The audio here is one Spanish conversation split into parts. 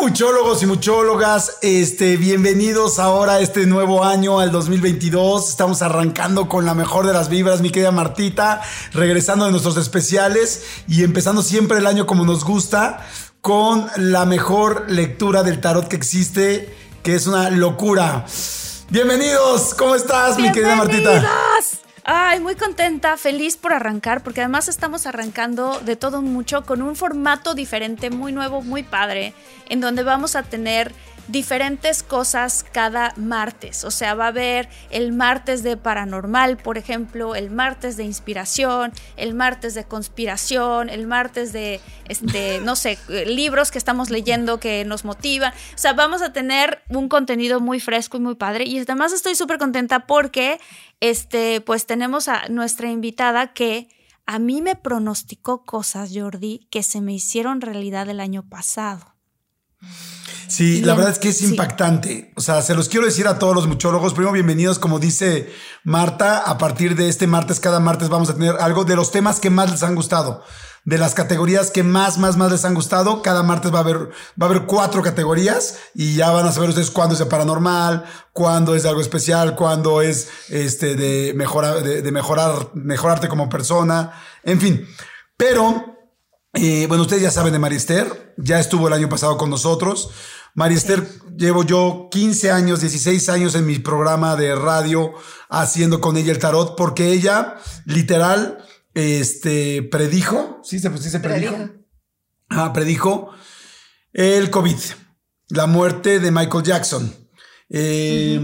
Muchólogos y muchólogas, este, bienvenidos ahora a este nuevo año, al 2022. Estamos arrancando con la mejor de las vibras, mi querida Martita, regresando de nuestros especiales y empezando siempre el año como nos gusta, con la mejor lectura del tarot que existe, que es una locura. Bienvenidos, ¿cómo estás, mi querida Martita? Ay, muy contenta, feliz por arrancar, porque además estamos arrancando de todo mucho con un formato diferente, muy nuevo, muy padre, en donde vamos a tener diferentes cosas cada martes. O sea, va a haber el martes de paranormal, por ejemplo, el martes de inspiración, el martes de conspiración, el martes de, este, no sé, libros que estamos leyendo que nos motivan. O sea, vamos a tener un contenido muy fresco y muy padre. Y además estoy súper contenta porque, este, pues tenemos a nuestra invitada que a mí me pronosticó cosas, Jordi, que se me hicieron realidad el año pasado. Sí, la verdad es que es impactante. O sea, se los quiero decir a todos los muchólogos. Primero, bienvenidos, como dice Marta. A partir de este martes, cada martes vamos a tener algo de los temas que más les han gustado. De las categorías que más, más, más les han gustado. Cada martes va a haber, va a haber cuatro categorías y ya van a saber ustedes cuándo es de paranormal, cuándo es de algo especial, cuándo es este de mejorar, de, de mejorar, mejorarte como persona. En fin. Pero eh, bueno, ustedes ya saben de Marister, ya estuvo el año pasado con nosotros. Marister, llevo yo 15 años, 16 años en mi programa de radio haciendo con ella el tarot, porque ella literal este, predijo, ¿sí se, sí se predijo? Ah, predijo el COVID, la muerte de Michael Jackson, eh,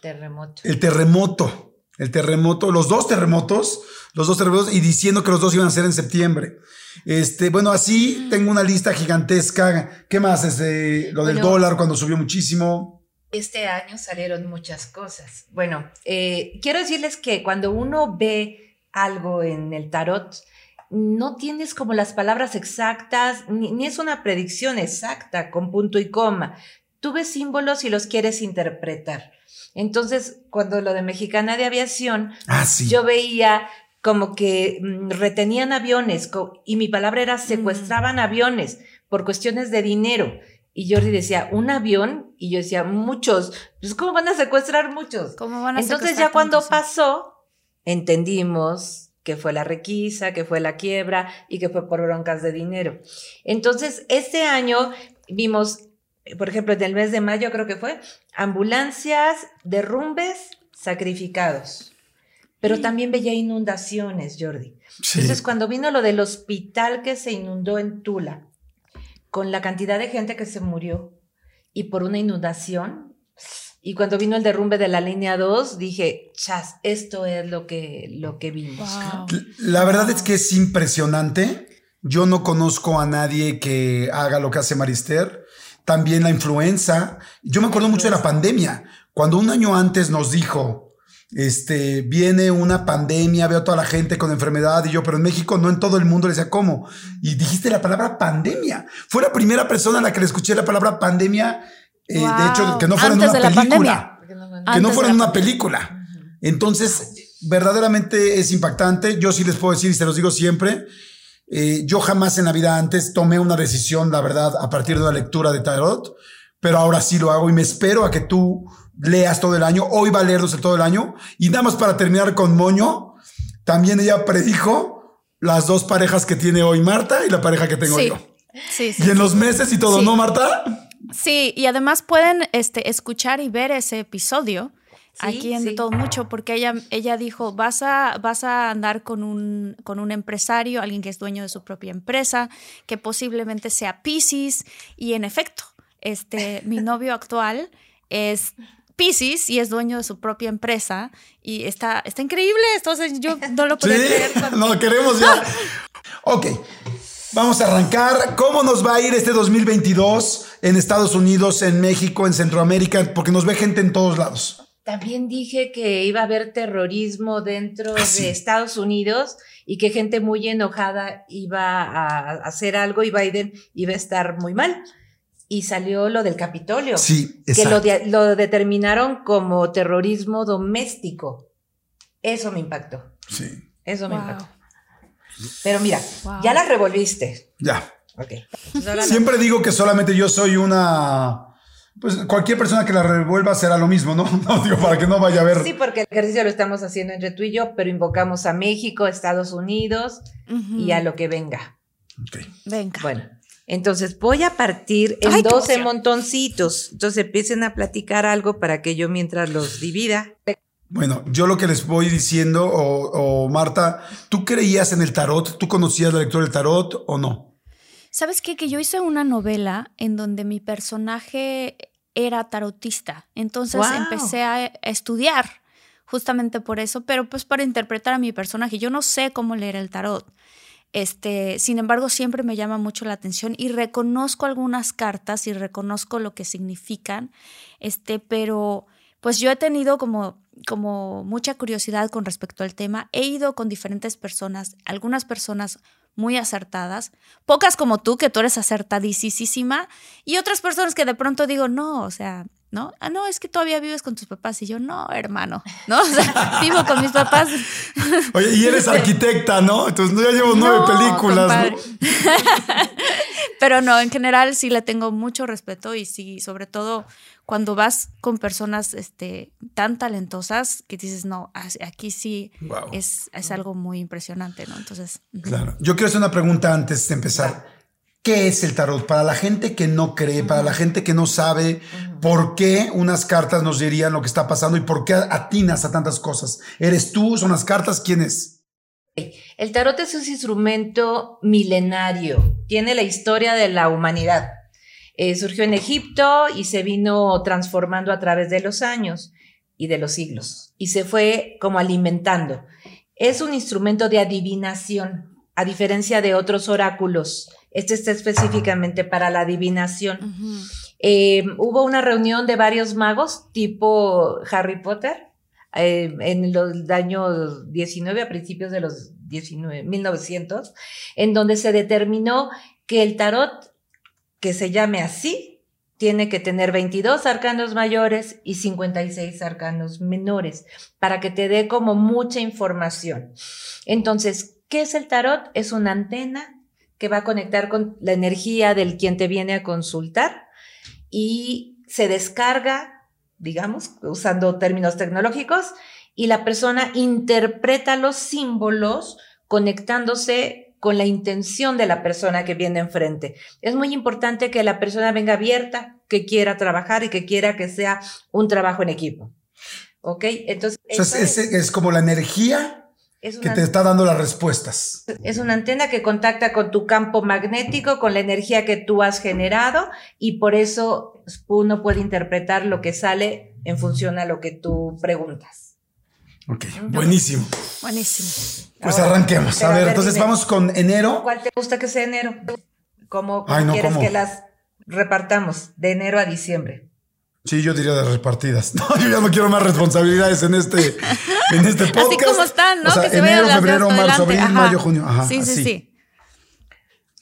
Terremoto. el terremoto, el terremoto, los dos terremotos, los dos terremotos, y diciendo que los dos iban a ser en septiembre. Este, bueno, así tengo una lista gigantesca. ¿Qué más? Este, lo del Bueno. dólar cuando subió muchísimo. Este año salieron muchas cosas. Bueno, eh, quiero decirles que cuando uno ve algo en el tarot, no tienes como las palabras exactas, ni, ni es una predicción exacta con punto y coma. Tú ves símbolos y los quieres interpretar. Entonces, cuando lo de Mexicana de Aviación, Ah, sí. yo veía como que mm, retenían aviones co- y mi palabra era secuestraban aviones por cuestiones de dinero. Y Jordi decía, ¿un avión? Y yo decía, muchos. Pues, ¿cómo van a secuestrar muchos? ¿Cómo van a Entonces secuestrar ya cuando tantos? pasó, entendimos que fue la requisa, que fue la quiebra y que fue por broncas de dinero. Entonces, este año vimos, eh, por ejemplo, en el mes de mayo creo que fue, ambulancias, derrumbes, sacrificados. Pero también veía inundaciones, Jordi. Sí. Entonces, cuando vino lo del hospital que se inundó en Tula, con la cantidad de gente que se murió y por una inundación, y cuando vino el derrumbe de la línea 2, dije, chas, esto es lo que, lo que vimos. Wow. La verdad es que es impresionante. Yo no conozco a nadie que haga lo que hace Marister. También la influenza. Yo me acuerdo mucho de la pandemia. Cuando un año antes nos dijo, este, viene una pandemia, veo a toda la gente con enfermedad y yo, pero en México no en todo el mundo le decía cómo. Y dijiste la palabra pandemia. Fue la primera persona a la que le escuché la palabra pandemia. eh, De hecho, que no fuera en una película. Que no fuera en una película. Entonces, verdaderamente es impactante. Yo sí les puedo decir, y se los digo siempre, eh, yo jamás en la vida antes tomé una decisión, la verdad, a partir de una lectura de tarot, pero ahora sí lo hago y me espero a que tú leas todo el año. Hoy va a leerlos todo el año. Y nada más para terminar con Moño, también ella predijo las dos parejas que tiene hoy Marta y la pareja que tengo yo. Sí, sí. Y en los meses y todo, ¿no, Marta? Sí, y además pueden este, escuchar y ver ese episodio aquí en De Todo Mucho, porque ella, ella dijo, vas a, vas a andar con un, con un empresario, alguien que es dueño de su propia empresa, que posiblemente sea Pisces, y en efecto, este, mi novio actual es Pisces y es dueño de su propia empresa y está, está increíble. Entonces yo no lo puedo creer. No, queremos ya. ok. Vamos a arrancar. ¿Cómo nos va a ir este 2022 en Estados Unidos, en México, en Centroamérica? Porque nos ve gente en todos lados. También dije que iba a haber terrorismo dentro ah, de Estados Unidos y que gente muy enojada iba a hacer algo y Biden iba a estar muy mal y salió lo del Capitolio. Sí, exacto. Que lo, determinaron como terrorismo doméstico. Eso me impactó. Sí. Eso me impactó. Pero mira, ya la revolviste. Ya. Ok. Siempre digo que solamente yo soy una. Pues cualquier persona que la revuelva será lo mismo, ¿no? No digo para que no vaya a ver. Sí, porque el ejercicio lo estamos haciendo entre tú y yo, pero invocamos a México, Estados Unidos y a lo que venga. Ok. Venga. Bueno, entonces voy a partir en 12 montoncitos. Entonces empiecen a platicar algo para que yo mientras los divida. Bueno, yo lo que les voy diciendo, o, Marta, ¿tú creías en el tarot? ¿Tú conocías la lectura del tarot o no? ¿Sabes qué? Que yo hice una novela en donde mi personaje era tarotista. Entonces empecé a estudiar justamente por eso, pero pues para interpretar a mi personaje. Yo no sé cómo leer el tarot. Este, sin embargo, siempre me llama mucho la atención y reconozco algunas cartas y reconozco lo que significan, este, pero pues yo he tenido como, como mucha curiosidad con respecto al tema. He ido con diferentes personas, algunas personas muy acertadas, pocas como tú, que tú eres acertadísima, y otras personas que de pronto digo, no, o sea, ¿no? Ah, no, es que todavía vives con tus papás. Y yo, no, hermano, ¿no? O sea, vivo con mis papás. Oye, y eres arquitecta, ¿no? Entonces ya llevo nueve películas, ¿no? Pero no, en general sí le tengo mucho respeto y sí, sobre todo cuando vas con personas este, tan talentosas que dices, no, aquí sí es, es, algo muy impresionante, ¿no? Entonces. Claro. Yo quiero hacer una pregunta antes de empezar. ¿Qué es el tarot? Para la gente que no cree, para la gente que no sabe por qué unas cartas nos dirían lo que está pasando y por qué atinas a tantas cosas. ¿Eres tú? ¿Son las cartas? ¿Quién es? El tarot es un instrumento milenario, tiene la historia de la humanidad. Eh, surgió en Egipto y se vino transformando a través de los años y de los siglos y se fue como alimentando. Es un instrumento de adivinación, a diferencia de otros oráculos este está específicamente para la adivinación. Eh, hubo una reunión de varios magos tipo Harry Potter eh, en los años 19, a principios de los 19, 1900, en donde se determinó que el tarot, que se llame así, tiene que tener 22 arcanos mayores y 56 arcanos menores para que te dé como mucha información. Entonces, ¿qué es el tarot? Es una antena que va a conectar con la energía del quien te viene a consultar y se descarga, digamos, usando términos tecnológicos, y la persona interpreta los símbolos conectándose con la intención de la persona que viene enfrente. Es muy importante que la persona venga abierta, que quiera trabajar y que quiera que sea un trabajo en equipo. ¿Ok? Entonces... es, es como la energía que te está dando las respuestas. Es una antena que contacta con tu campo magnético, con la energía que tú has generado y por eso uno puede interpretar lo que sale en función a lo que tú preguntas. Ok, buenísimo. Buenísimo. Pues arranquemos. A ver, entonces vamos con enero. ¿Cuál te gusta que sea enero? ¿Cómo quieres que las repartamos? De enero a diciembre. Sí, yo diría de repartidas. No, yo ya no quiero más responsabilidades en este, en este podcast. Así como están, ¿no? O sea, que se enero, febrero, marzo, abril, mayo, junio. Ajá, sí, sí, sí.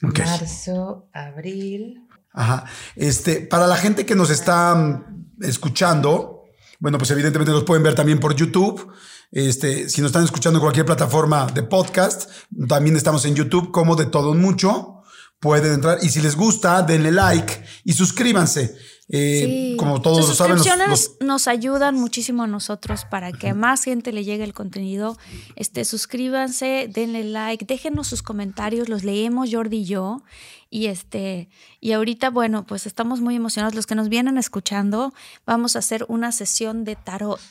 Okay. Marzo, abril. Ajá. Este, para la gente que nos está mm, escuchando, bueno, pues evidentemente nos pueden ver también por YouTube. Este, si nos están escuchando en cualquier plataforma de podcast, también estamos en YouTube como de todo mucho pueden entrar. Y si les gusta, denle like y suscríbanse. Eh, como todos lo saben, los, nos ayudan muchísimo a nosotros para que a más gente le llegue el contenido. Este, suscríbanse, denle like, déjenos sus comentarios, los leemos Jordi y yo. Y este, y ahorita, bueno, pues estamos muy emocionados. Los que nos vienen escuchando, vamos a hacer una sesión de tarot.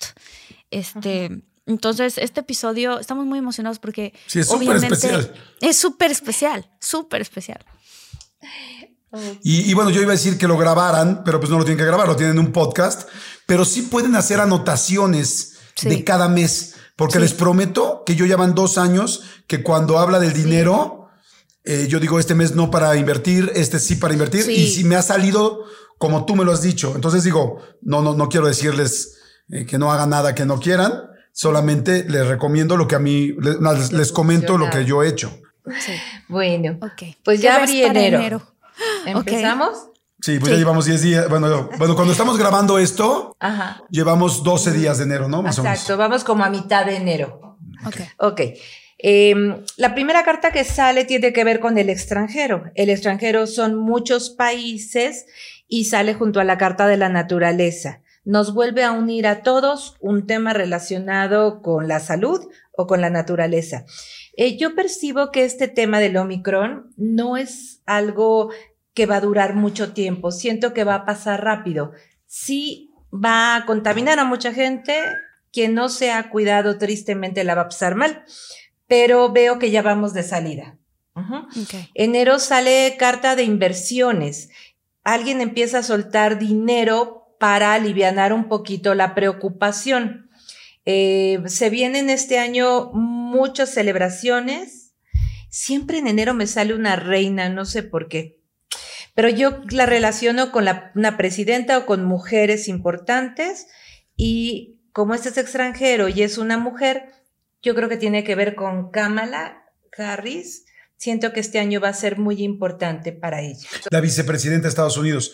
Este. Entonces, este episodio, estamos muy emocionados porque sí, es súper especial. Es súper especial, súper especial. Y, bueno, yo iba a decir que lo grabaran, pero pues no lo tienen que grabar, lo tienen en un podcast, pero sí pueden hacer anotaciones de cada mes, porque les prometo que yo ya van dos años que cuando habla del dinero, eh, yo digo este mes no para invertir, este sí para invertir, y si me ha salido como tú me lo has dicho, entonces digo, no, no, no quiero decirles eh, que no hagan nada que no quieran, solamente les recomiendo lo que a mí, les, les comento lo que yo he hecho. Bueno, pues ya abrí enero. ¿Empezamos? Sí, pues ya llevamos 10 días. Bueno, bueno, cuando estamos grabando esto, llevamos 12 días de enero, ¿no? Más Exacto, vamos como a mitad de enero. Ok. Ok. Em, la primera carta que sale tiene que ver con el extranjero. El extranjero son muchos países y sale junto a la carta de la naturaleza. Nos vuelve a unir a todos un tema relacionado con la salud o con la naturaleza. Eh, yo percibo que este tema del Omicron no es algo que va a durar mucho tiempo. Siento que va a pasar rápido. Sí va a contaminar a mucha gente. Quien no se ha cuidado tristemente la va a pasar mal. Pero veo que ya vamos de salida. Enero sale carta de inversiones. Alguien empieza a soltar dinero para aliviar un poquito la preocupación. Eh, se vienen este año muchas celebraciones. Siempre en enero me sale una reina, no sé por qué. Pero yo la relaciono con una presidenta o con mujeres importantes y como este es extranjero y es una mujer, yo creo que tiene que ver con Kamala Harris. Siento que este año va a ser muy importante para ella. La vicepresidenta de Estados Unidos.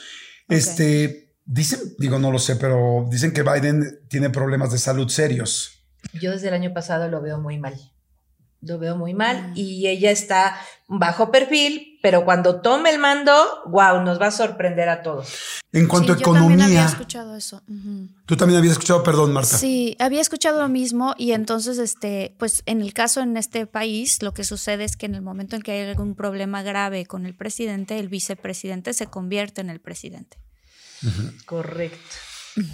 Este, Dicen, digo, no lo sé, pero dicen que Biden tiene problemas de salud serios. Yo desde el año pasado lo veo muy mal. Lo veo muy mal mm. y ella está bajo perfil, pero cuando tome el mando, wow, nos va a sorprender a todos. En cuanto a economía. Yo también había escuchado eso. Tú también habías escuchado, perdón, Marta. Sí, había escuchado lo mismo y entonces, este, pues en el caso en este país, lo que sucede es que en el momento en que hay algún problema grave con el presidente, el vicepresidente se convierte en el presidente. Correcto.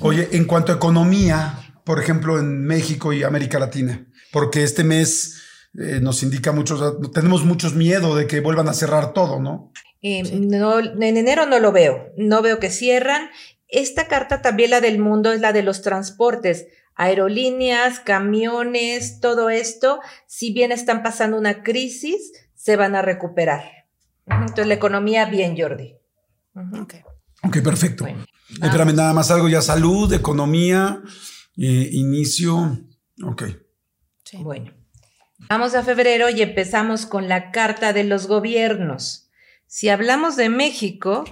Oye, en cuanto a economía, por ejemplo, en México y América Latina, porque este mes eh, nos indica mucho, tenemos muchos miedo de que vuelvan a cerrar todo, ¿no? Eh, no, en enero no lo veo, no veo que cierran. Esta carta también, la del mundo, es la de los transportes, aerolíneas, camiones, todo esto, si bien están pasando una crisis, se van a recuperar. Entonces, la economía, bien, Jordi. Ok, perfecto. Espérame, nada más algo ya, salud, economía, eh, inicio. Ok. Bueno, vamos a febrero y empezamos con la carta de los gobiernos. Si hablamos de México,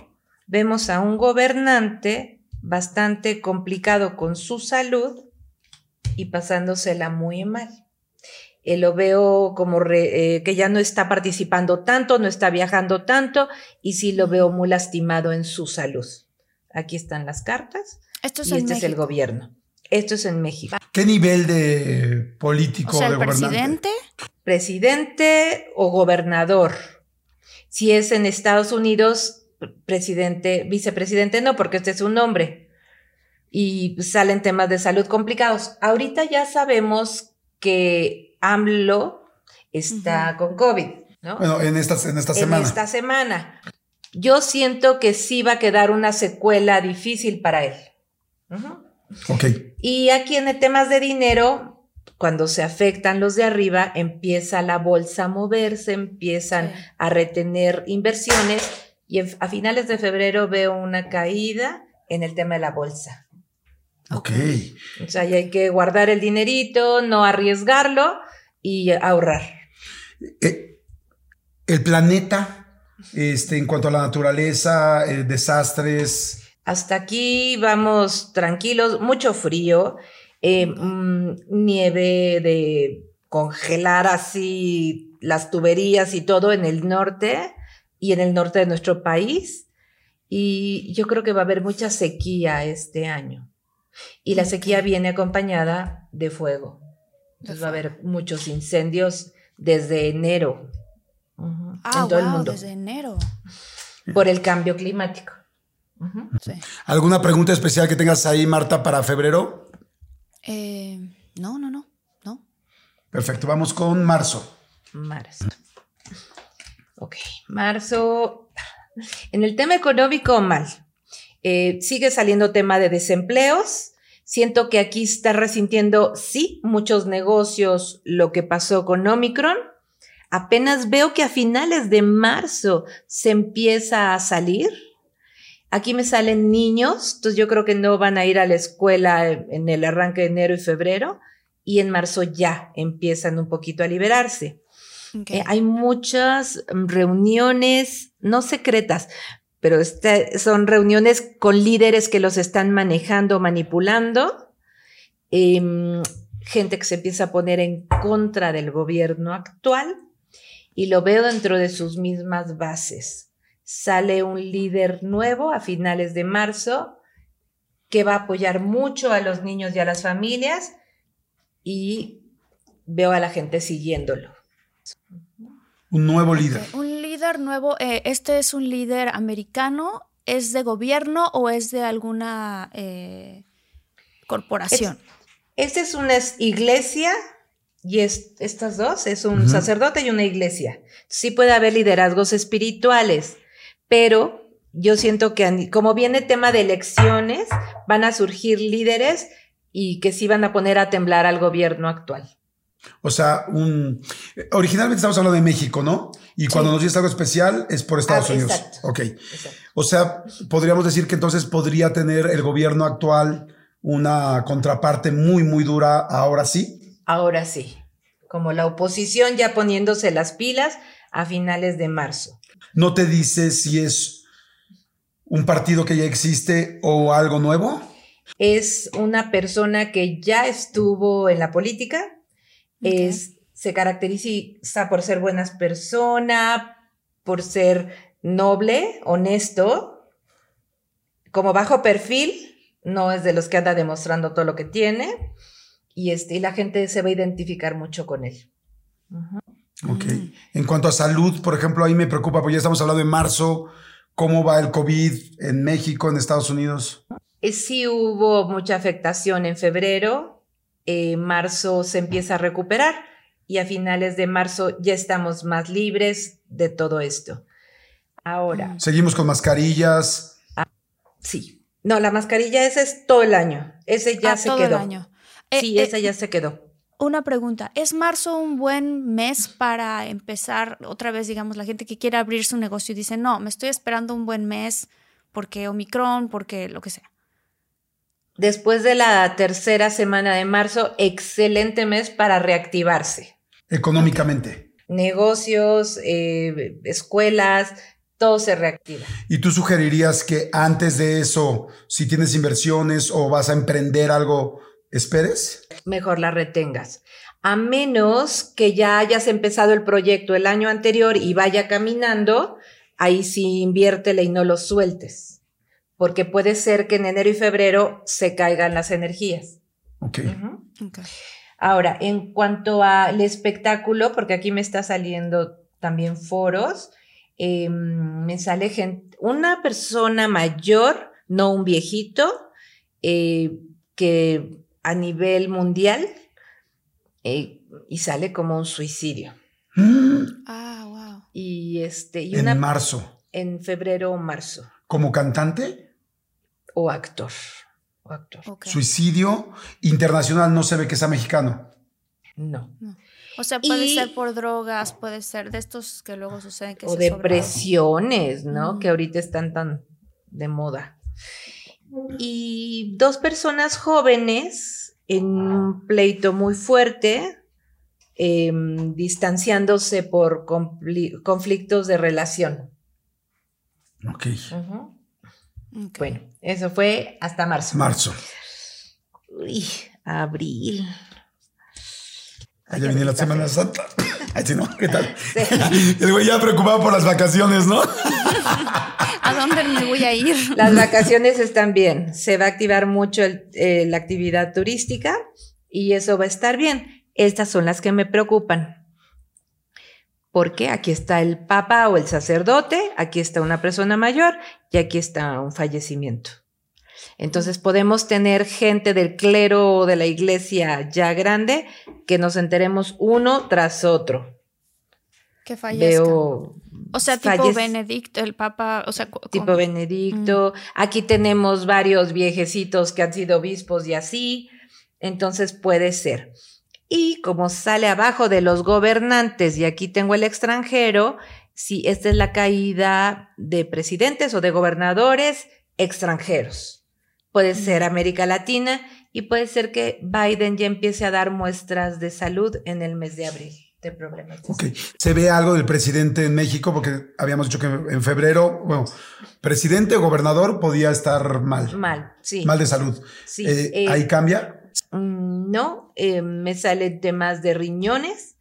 vemos a un gobernante bastante complicado con su salud y pasándosela muy mal. Eh, lo veo como eh, que ya no está participando tanto, no está viajando tanto y sí lo veo muy lastimado en su salud. Aquí están las cartas. Esto es y este es el gobierno. Esto es en México. ¿Qué nivel de político o el presidente? Presidente o gobernador. Si es en Estados Unidos, presidente, vicepresidente no, porque este es un nombre. Y salen temas de salud complicados. Ahorita ya sabemos que AMLO está con COVID, ¿no? Bueno, en esta, en esta semana. En esta semana. Yo siento que sí va a quedar una secuela difícil para él. Ok. Y aquí en temas de dinero, cuando se afectan los de arriba, empieza la bolsa a moverse, empiezan a retener inversiones y a finales de febrero veo una caída en el tema de la bolsa. Ok. O sea, hay que guardar el dinerito, no arriesgarlo y ahorrar. Eh, el planeta, este, en cuanto a la naturaleza, eh, desastres. Hasta aquí vamos tranquilos, mucho frío, eh, mm, nieve de congelar así las tuberías y todo en el norte y en el norte de nuestro país. Y yo creo que va a haber mucha sequía este año. Y la sequía viene acompañada de fuego. Entonces va a haber muchos incendios desde enero en ah, todo el mundo. Desde enero. Por el cambio climático. ¿Alguna pregunta especial que tengas ahí, Marta, para febrero? Eh, no, no, no, no. Perfecto, vamos con marzo. Marzo. Ok, marzo. En el tema económico, mal. Eh, sigue saliendo tema de desempleos. Siento que aquí está resintiendo, sí, muchos negocios lo que pasó con Omicron. Apenas veo que a finales de marzo se empieza a salir Aquí me salen niños, entonces yo creo que no van a ir a la escuela en el arranque de enero y febrero y en marzo ya empiezan un poquito a liberarse. Eh, hay muchas reuniones, no secretas, pero este, son reuniones con líderes que los están manejando, manipulando, em, gente que se empieza a poner en contra del gobierno actual y lo veo dentro de sus mismas bases sale un líder nuevo a finales de marzo que va a apoyar mucho a los niños y a las familias y veo a la gente siguiéndolo. Un nuevo líder. Un líder nuevo, eh, ¿este es un líder americano? ¿Es de gobierno o es de alguna eh, corporación? esta es una iglesia y estas dos, es un sacerdote y una iglesia. Sí puede haber liderazgos espirituales, pero yo siento que como viene tema de elecciones, van a surgir líderes y que sí van a poner a temblar al gobierno actual. O sea, un originalmente estamos hablando de México, ¿no? Y cuando nos dice algo especial es por Estados ah, Unidos. Exacto. Ok. O sea, podríamos decir que entonces podría tener el gobierno actual una contraparte muy, muy dura ahora sí. Ahora sí. Como la oposición ya poniéndose las pilas a finales de marzo no te dice si es un partido que ya existe o algo nuevo? Es una persona que ya estuvo en la política, es, se caracteriza por ser buenas persona, por ser noble, honesto, como bajo perfil, no es de los que anda demostrando todo lo que tiene, y, este, y la gente se va a identificar mucho con él. Ok. Mm. En cuanto a salud, por ejemplo, ahí me preocupa, porque ya estamos hablando de marzo, ¿cómo va el COVID en México, en Estados Unidos? Eh, sí hubo mucha afectación en febrero, eh, marzo se empieza a recuperar y a finales de marzo ya estamos más libres de todo esto. Ahora. Seguimos con mascarillas. Ah, sí. No, la mascarilla ese es todo el año. Ese ya ah, se todo quedó. El año. sí, eh, ese ya se quedó una pregunta, ¿es marzo un buen mes para empezar otra vez, digamos, la gente que quiere abrir su negocio y dice, no, me estoy esperando un buen mes porque Omicron, porque lo que sea? Después de la tercera semana de marzo, excelente mes para reactivarse. Económicamente. Negocios, eh, escuelas, todo se reactiva. ¿Y tú sugerirías que antes de eso, si tienes inversiones o vas a emprender algo, esperes? Mejor la retengas. A menos que ya hayas empezado el proyecto el año anterior y vaya caminando, ahí sí inviértele y no lo sueltes. Porque puede ser que en enero y febrero se caigan las energías. Ok. Ahora, en cuanto al espectáculo, porque aquí me está saliendo también foros, em, me sale gente, una persona mayor, no un viejito, eh, que a nivel mundial eh, y sale como un suicidio. Ah, wow. Y este. Y en marzo. En febrero o marzo. ¿Como cantante? O actor. O actor. Suicidio internacional no se ve que sea mexicano. No. O sea, puede ser por drogas, puede ser de estos que luego suceden que o depresiones, ¿no? Que ahorita están tan de moda y dos personas jóvenes en un pleito muy fuerte, em, distanciándose por conflictos de relación. ok. Bueno, eso fue hasta marzo. Marzo. Uy, abril. Allá viene la Semana Santa. Ay, ¿no? ¿Qué tal? El güey ya preocupado por las vacaciones, ¿no? ¿A dónde me voy a ir? Las vacaciones están bien. Se va a activar mucho eh, la actividad turística y eso va a estar bien. Estas son las que me preocupan. Porque aquí está el papa o el sacerdote, aquí está una persona mayor y aquí está un fallecimiento. Entonces podemos tener gente del clero o de la iglesia ya grande que nos enteremos uno tras otro. Que fallezca. o sea, tipo Benedicto, el Papa, o sea, tipo Benedicto. Mm. Aquí tenemos varios viejecitos que han sido obispos y así. Entonces puede ser. Y como sale abajo de los gobernantes, y aquí tengo el extranjero, si esta es la caída de presidentes o de gobernadores extranjeros puede ser América Latina y puede ser que Biden ya empiece a dar muestras de salud en el mes de abril de problemas. Ok, ¿se ve algo del presidente en México? Porque habíamos dicho que en febrero, bueno, presidente o gobernador podía estar mal. Mal, sí. Mal de salud. Sí. Eh, eh, ¿Ahí cambia? Mm, no, eh, me salen temas de riñones,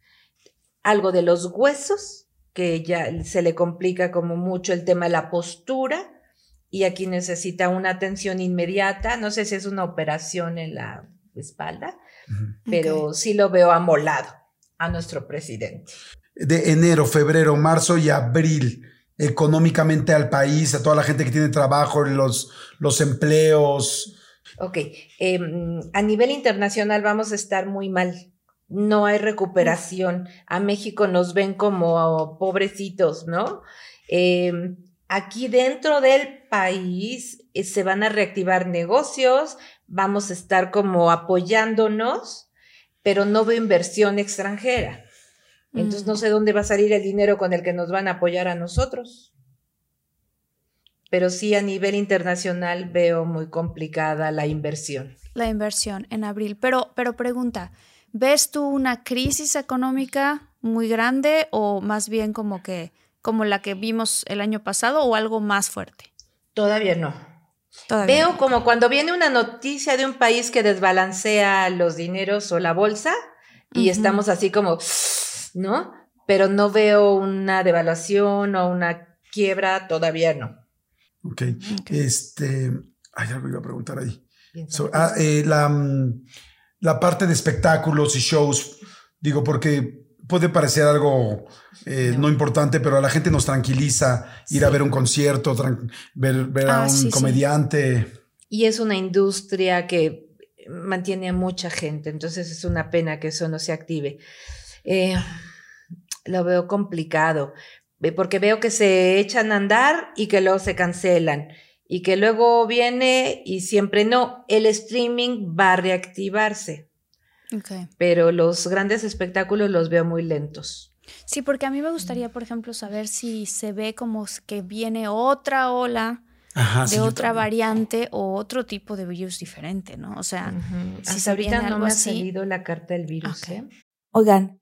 algo de los huesos, que ya se le complica como mucho el tema de la postura y aquí necesita una atención inmediata. No sé si es una operación en la espalda, pero sí lo veo amolado a nuestro presidente. De enero, febrero, marzo y abril, económicamente al país, a toda la gente que tiene trabajo, los, los empleos. Ok, em, a nivel internacional vamos a estar muy mal. No hay recuperación. A México nos ven como pobrecitos, ¿no? Eh, aquí dentro del país eh, se van a reactivar negocios, vamos a estar como apoyándonos, pero no veo inversión extranjera. Entonces no sé mm. dónde va a salir el dinero con el que nos van a apoyar a nosotros. Pero sí a nivel internacional veo muy complicada la inversión. La inversión en abril. Pero, pero pregunta, ¿ves tú una crisis económica muy grande o más bien como que como la que vimos el año pasado o algo más fuerte? Todavía no. Veo como cuando viene una noticia de un país que desbalancea los dineros o la bolsa y estamos así como, ¿no? Pero no veo una devaluación o una quiebra, todavía no. Ok. Este, ay, algo iba a preguntar ahí. Ah, eh, la, mm, la parte de espectáculos y shows, digo, porque puede parecer algo eh, no. importante, pero a la gente nos tranquiliza ir a ver un concierto, ver, a ah, un comediante. Y es una industria que mantiene a mucha gente, entonces es una pena que eso no se active. Eh, lo veo complicado, porque veo que se echan a andar y que luego se cancelan y que luego viene y siempre no. El streaming va a reactivarse. Pero los grandes espectáculos los veo muy lentos. Sí, porque a mí me gustaría, por ejemplo, saber si se ve como que viene otra ola de otra variante o otro tipo de virus diferente, ¿no? O sea, si ahorita no me ha salido la carta del virus. ¿eh? Oigan,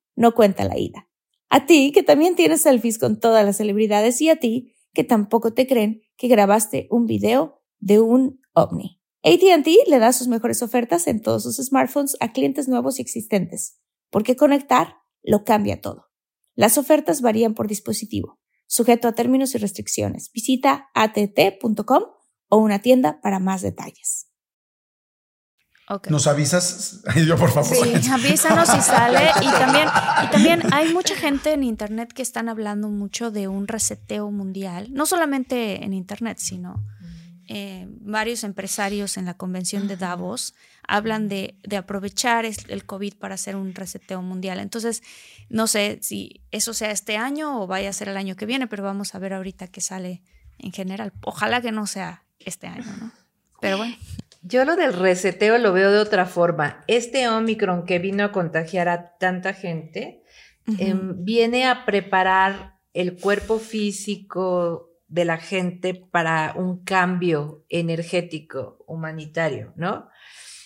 no cuenta la ida. A ti, que también tienes selfies con todas las celebridades. Y a ti, que tampoco te creen que grabaste un video de un ovni. ATT le da sus mejores ofertas en todos sus smartphones a clientes nuevos y existentes, porque conectar lo cambia todo. Las ofertas varían por dispositivo, sujeto a términos y restricciones. Visita att.com o una tienda para más detalles. ¿Nos avisas? Yo, por favor. Sí, avísanos si sale. Y también, y también hay mucha gente en Internet que están hablando mucho de un reseteo mundial. No solamente en Internet, sino eh, varios empresarios en la convención de Davos hablan de, aprovechar el COVID para hacer un reseteo mundial. Entonces, no sé si eso sea este año o vaya a ser el año que viene, pero vamos a ver ahorita qué sale en general. Ojalá que no sea este año, ¿no? Pero bueno. Yo lo del reseteo lo veo de otra forma. Este Omicron que vino a contagiar a tanta gente, em, viene a preparar el cuerpo físico de la gente para un cambio energético, humanitario, ¿no?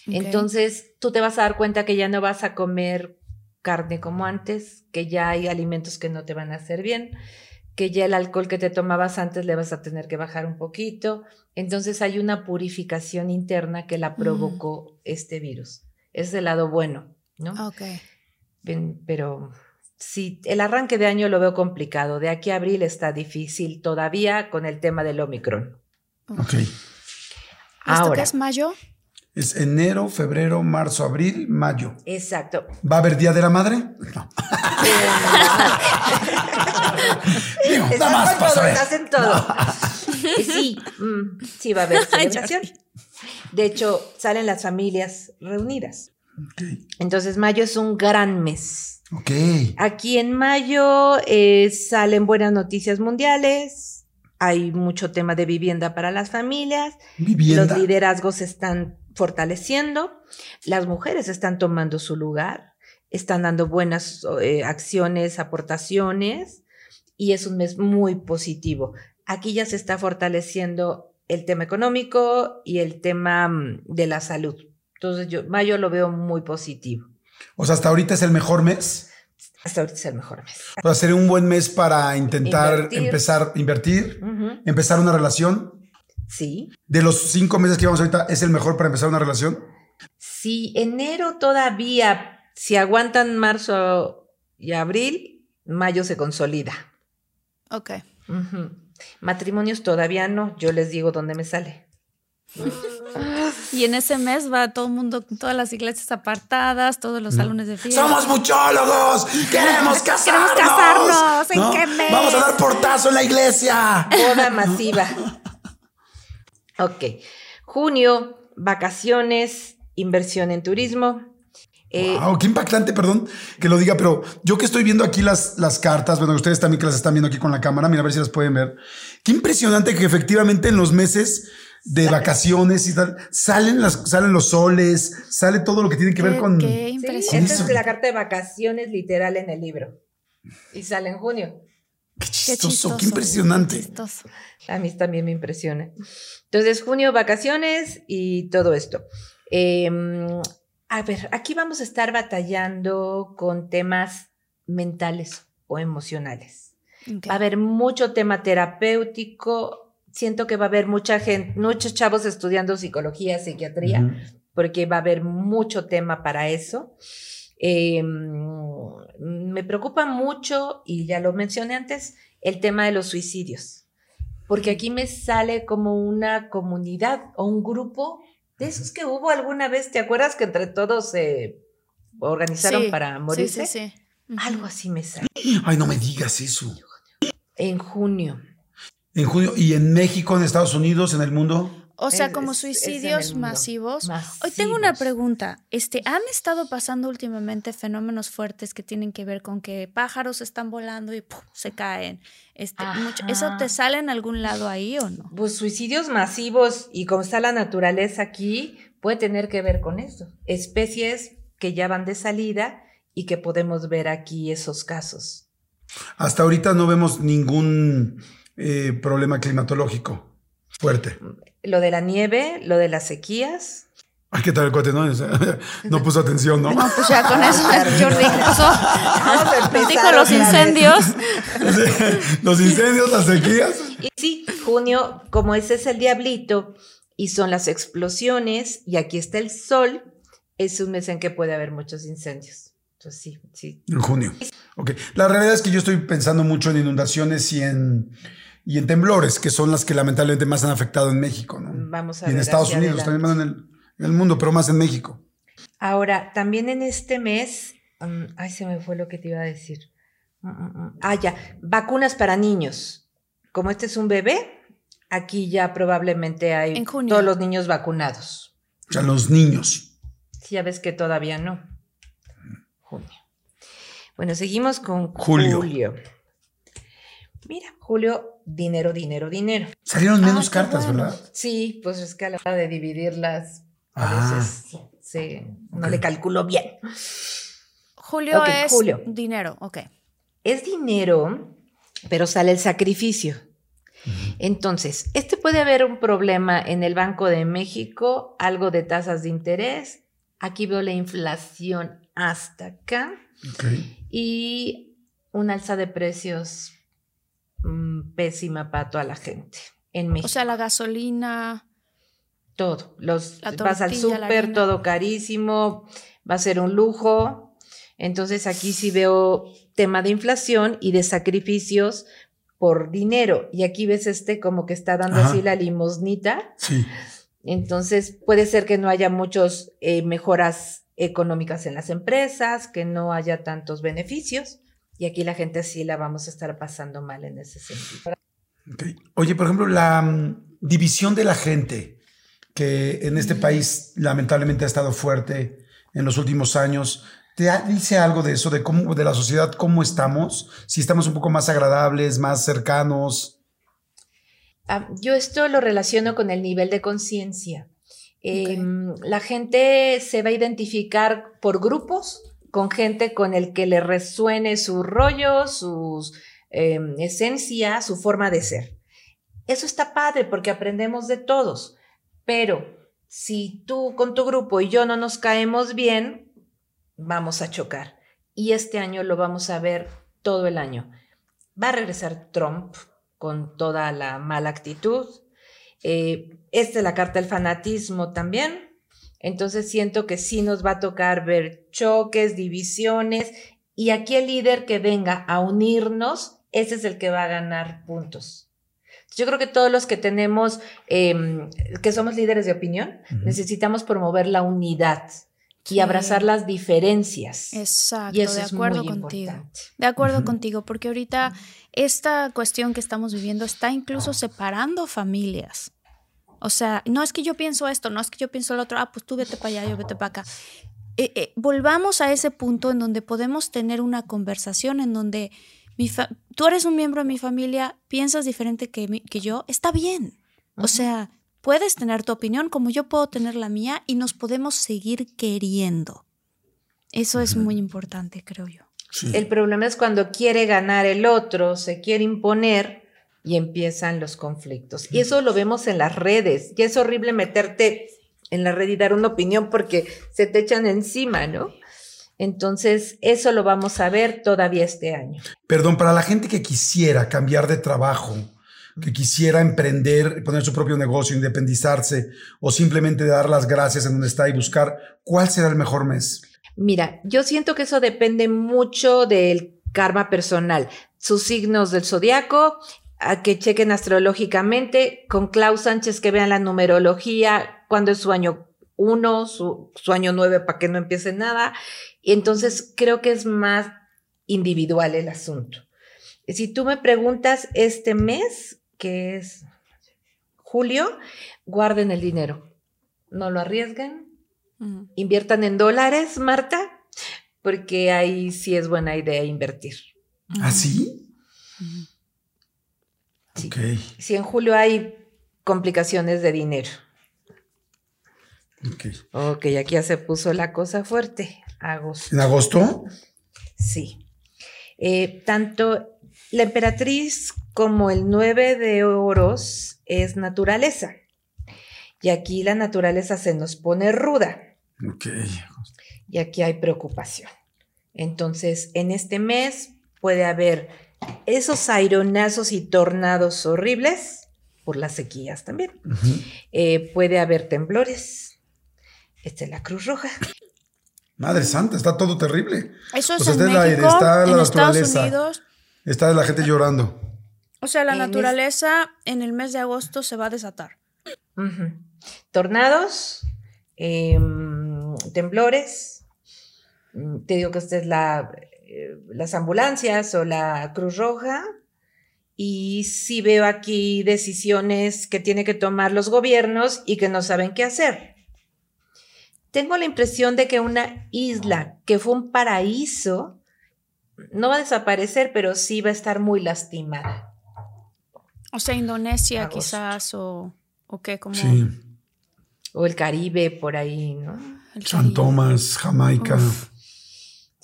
Entonces, tú te vas a dar cuenta que ya no vas a comer carne como antes, que ya hay alimentos que no te van a hacer bien, que ya el alcohol que te tomabas antes le vas a tener que bajar un poquito. Entonces hay una purificación interna que la provocó este virus. Es el lado bueno, ¿no? Ok. pero sí, el arranque de año lo veo complicado. De aquí a abril está difícil todavía con el tema del Omicron. Ok. ¿Esto qué es mayo? Es enero, febrero, marzo, abril, mayo. Exacto. ¿Va a haber Día de la Madre? No. Digo, nada más para Hacen todo. Sí, mm, sí va a haber celebración. De hecho, salen las familias reunidas. Entonces, mayo es un gran mes. Ok. Aquí en mayo eh, salen buenas noticias mundiales. Hay mucho tema de vivienda para las familias. Vivienda. Los liderazgos están fortaleciendo, las mujeres están tomando su lugar, están dando buenas eh, acciones, aportaciones, y es un mes muy positivo. Aquí ya se está fortaleciendo el tema económico y el tema mm, de la salud. Entonces, yo mayo lo veo muy positivo. O sea, hasta ahorita es el mejor mes. Hasta ahorita es el mejor mes. O sea, sería un buen mes para intentar empezar a invertir, empezar una relación. Sí. De los cinco meses que llevamos ahorita, ¿es el mejor para empezar una relación? Sí, enero todavía, si aguantan marzo y abril, mayo se consolida. Ok. Matrimonios todavía no, yo les digo dónde me sale. Y en ese mes va todo el mundo, todas las iglesias apartadas, todos los salones de fiesta. ¡Somos muchólogos! ¡Queremos casarnos! ¡Queremos casarnos! ¿En qué mes? ¡Vamos a dar portazo en la iglesia! Boda masiva. Ok. Junio, vacaciones, inversión en turismo. Wow, eh, qué impactante, perdón que lo diga, pero yo que estoy viendo aquí las, las cartas, bueno, ustedes también que las están viendo aquí con la cámara, mira a ver si las pueden ver. Qué impresionante que efectivamente en los meses de vacaciones y tal, salen, las, salen los soles, sale todo lo que tiene que ver con... Qué impresionante. esta es la carta de vacaciones literal en el libro. Y sale en junio. Qué chistoso, qué, impresionante. A mí también me impresiona. Entonces, junio, vacaciones y todo esto. Em, a ver, aquí vamos a estar batallando con temas mentales o emocionales. Va a haber mucho tema terapéutico. Siento que va a haber mucha gente, muchos chavos estudiando psicología, psiquiatría, porque va a haber mucho tema para eso. Em, me preocupa mucho, y ya lo mencioné antes, el tema de los suicidios, porque aquí me sale como una comunidad o un grupo de esos que hubo alguna vez, ¿te acuerdas que entre todos se organizaron para morirse? Sí, sí, sí. Algo así me sale. Ay, no me digas eso. En junio. En junio. ¿Y en México, en Estados Unidos, en el mundo? O sea, como suicidios masivos. Hoy tengo una pregunta. Este, ¿han estado pasando últimamente fenómenos fuertes que tienen que ver con que pájaros están volando y se caen? Este, ¿Eso te sale en algún lado ahí o no? Pues suicidios masivos y como está la naturaleza aquí, puede tener que ver con eso. Especies que ya van de salida y que podemos ver aquí esos casos. Hasta ahorita no vemos ningún eh, problema climatológico fuerte lo de la nieve, lo de las sequías. Ay, ¿qué tal el cuate? No, no puso atención, ¿no? No, pues ya con eso Jordi puso. Dijo los incendios. los incendios, las sequías. Y sí, junio, como ese es el diablito y son las explosiones y aquí está el sol, es un mes en que puede haber muchos incendios. Entonces sí, sí. En junio. Ok. La realidad es que yo estoy pensando mucho en inundaciones y en y en temblores, que son las que lamentablemente más han afectado en México, ¿no? Vamos a y en Estados Unidos, también más en el, mundo, pero más en México. Ahora, también en este mes, mm, ay, se me fue lo que te iba a decir. Mm, mm, ah, ya, vacunas para niños. Como este es un bebé, aquí ya probablemente hay todos los niños vacunados. O sea, los niños. Sí, ya ves que todavía no. Junio. Bueno, seguimos con julio. julio. Mira, Julio, dinero, dinero, dinero. Salieron menos ah, cartas, ¿verdad? Sí, pues es que a la hora de dividirlas, a ah. veces no le calculo bien. Julio es dinero, ok. Es dinero, pero sale el sacrificio. Entonces, este puede haber un problema en el Banco de México, algo de tasas de interés. Aquí veo la inflación hasta acá. Y un alza de precios mm, pésima para toda la gente en México. O sea, la gasolina. Todo. Los, vas al súper, todo carísimo, va a ser un lujo. Entonces aquí sí veo tema de inflación y de sacrificios por dinero. Y aquí ves este como que está dando así la limosnita. Sí. Entonces puede ser que no haya muchas eh, mejoras económicas en las empresas, que no haya tantos beneficios. Y aquí la gente sí la vamos a estar pasando mal en ese sentido. Oye, por ejemplo, la mm, división de la gente, que en este país lamentablemente ha estado fuerte en los últimos años. ¿Te dice algo de eso, de cómo, de la sociedad, cómo estamos? Si estamos un poco más agradables, más cercanos. Ah, yo esto lo relaciono con el nivel de conciencia. Em, la gente se va a identificar por grupos con gente con el que le resuene su rollo, sus em, esencia, su forma de ser. Eso está padre porque aprendemos de todos, pero si tú con tu grupo y yo no nos caemos bien, vamos a chocar. Y este año lo vamos a ver todo el año. Va a regresar Trump con toda la mala actitud. Eh, esta es la carta del fanatismo también. Entonces siento que sí nos va a tocar ver choques, divisiones y aquí el líder que venga a unirnos, ese es el que va a ganar puntos. Yo creo que todos los que tenemos, em, que somos líderes de opinión, necesitamos promover la unidad y abrazar las diferencias. Exacto, de acuerdo contigo. De acuerdo contigo, porque ahorita esta cuestión que estamos viviendo está incluso separando familias. O sea, no es que yo pienso esto, no es que yo pienso lo otro, ah, pues tú vete para allá, yo vete para acá. Eh, eh, volvamos a ese punto en donde podemos tener una conversación en donde tú eres un miembro de mi familia, piensas diferente que, que yo, está bien. O sea, puedes tener tu opinión como yo puedo tener la mía y nos podemos seguir queriendo. Eso es muy importante, creo yo. El problema es cuando quiere ganar el otro, se quiere imponer y empiezan los conflictos. Y eso lo vemos en las redes. Y es horrible meterte en la red y dar una opinión porque se te echan encima, ¿no? Entonces, eso lo vamos a ver todavía este año. Perdón, para la gente que quisiera cambiar de trabajo, que quisiera emprender, poner su propio negocio, independizarse o simplemente dar las gracias en donde está y buscar cuál será el mejor mes? Mira, yo siento que eso depende mucho del karma personal, sus signos del zodiaco, a que chequen astrológicamente, con Klaus Sánchez que vean la numerología, cuando es su año uno, su, su año nueve para que no empiece nada. Y entonces creo que es más individual el asunto. Si tú me preguntas este mes, que es julio, guarden el dinero. No lo arriesguen. Inviertan en dólares, Marta, porque ahí sí es buena idea invertir. ¿Ah, sí? Sí. Si en julio hay complicaciones de dinero. Ok. Ok, aquí ya se puso la cosa fuerte. Agosto. ¿En agosto? Sí. Eh, tanto la emperatriz como el nueve de oros es naturaleza. Y aquí la naturaleza se nos pone ruda. Ok. Y aquí hay preocupación. Entonces, en este mes puede haber esos aironazos y tornados horribles por las sequías también. Eh, puede haber temblores. Esta es la Cruz Roja. Madre Santa, está todo terrible. Eso es en México, está en Estados Unidos. Está la gente llorando. O sea, la naturaleza en el mes de agosto se va a desatar. Tornados, em, temblores. Mm, te digo que esta es la, eh, las ambulancias o la Cruz Roja. Y sí veo aquí decisiones que tienen que tomar los gobiernos y que no saben qué hacer. Tengo la impresión de que una isla que fue un paraíso no va a desaparecer, pero sí va a estar muy lastimada. O sea, Indonesia quizás, o, o qué, como... Sí. O el Caribe por ahí, ¿no? San Tomás, Jamaica.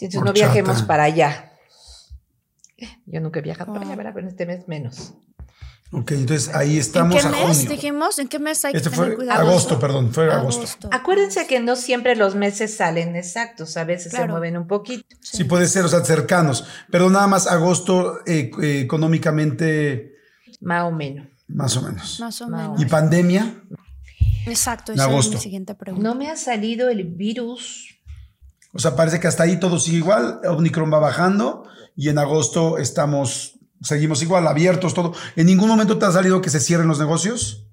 Entonces no viajemos para allá. Yo nunca he viajado para allá, ¿verdad? Pero en este mes menos. Ok, entonces ahí estamos ¿En qué a mes junio. dijimos? ¿En qué mes hay Este que fue tener cuidado? agosto, perdón, fue agosto. Acuérdense que no siempre los meses salen exactos, a veces se Claro. mueven un poquito. Sí. puede ser, o sea, cercanos. Pero nada más agosto eh, eh, económicamente, Más o menos. más o menos. Más o menos. Y pandemia, Exacto, En esa es agosto. mi siguiente pregunta. No me ha salido el virus. O sea, parece que hasta ahí todo sigue igual. Omicron va bajando y en agosto estamos, seguimos igual, abiertos, todo. ¿En ningún momento te ha salido que se cierren los negocios?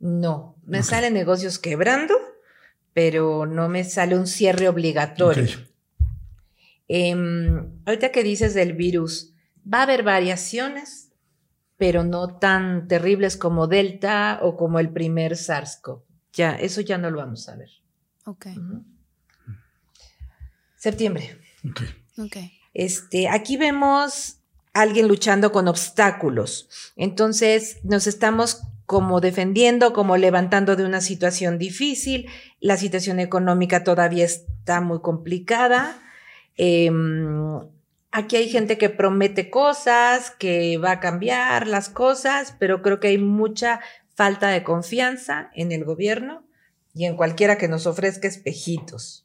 No, me salen negocios quebrando, pero no me sale un cierre obligatorio. Em, ahorita que dices del virus, va a haber variaciones, pero no tan terribles como Delta o como el primer SARS-CoV. Ya, eso ya no lo vamos a ver. Ok. Septiembre. Este, aquí vemos a alguien luchando con obstáculos. Entonces, nos estamos como defendiendo, como levantando de una situación difícil. La situación económica todavía está muy complicada. Em, aquí hay gente que promete cosas, que va a cambiar las cosas, pero creo que hay mucha falta de confianza en el gobierno y en cualquiera que nos ofrezca espejitos.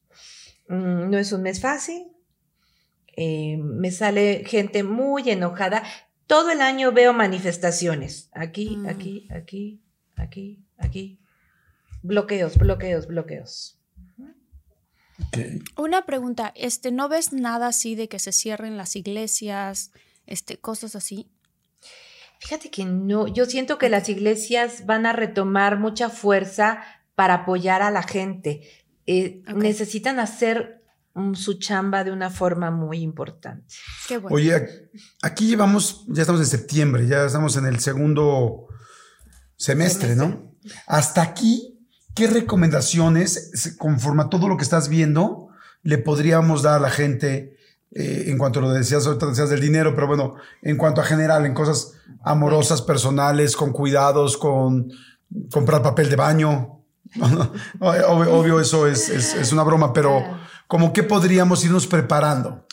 Mm, no es un mes fácil, eh, me sale gente muy enojada. Todo el año veo manifestaciones. Aquí, Mm. aquí, aquí, aquí, aquí. Bloqueos, bloqueos, bloqueos. Una pregunta, este, ¿no ves nada así de que se cierren las iglesias, este, cosas así? Fíjate que no, yo siento que las iglesias van a retomar mucha fuerza para apoyar a la gente. Eh. Necesitan hacer mm, su chamba de una forma muy importante. Qué bueno. Oye, aquí llevamos, ya estamos en septiembre, ya estamos en el segundo semestre, ¿no? Hasta aquí, ¿qué recomendaciones, se- conforme a todo lo que estás viendo, le podríamos dar a la gente eh, en cuanto a lo decías, ahorita decías del dinero, pero bueno, en cuanto a general, en cosas amorosas, personales, con cuidados, con comprar papel de baño? obvio, obvio, eso es, es- es una broma, pero como que podríamos irnos preparando.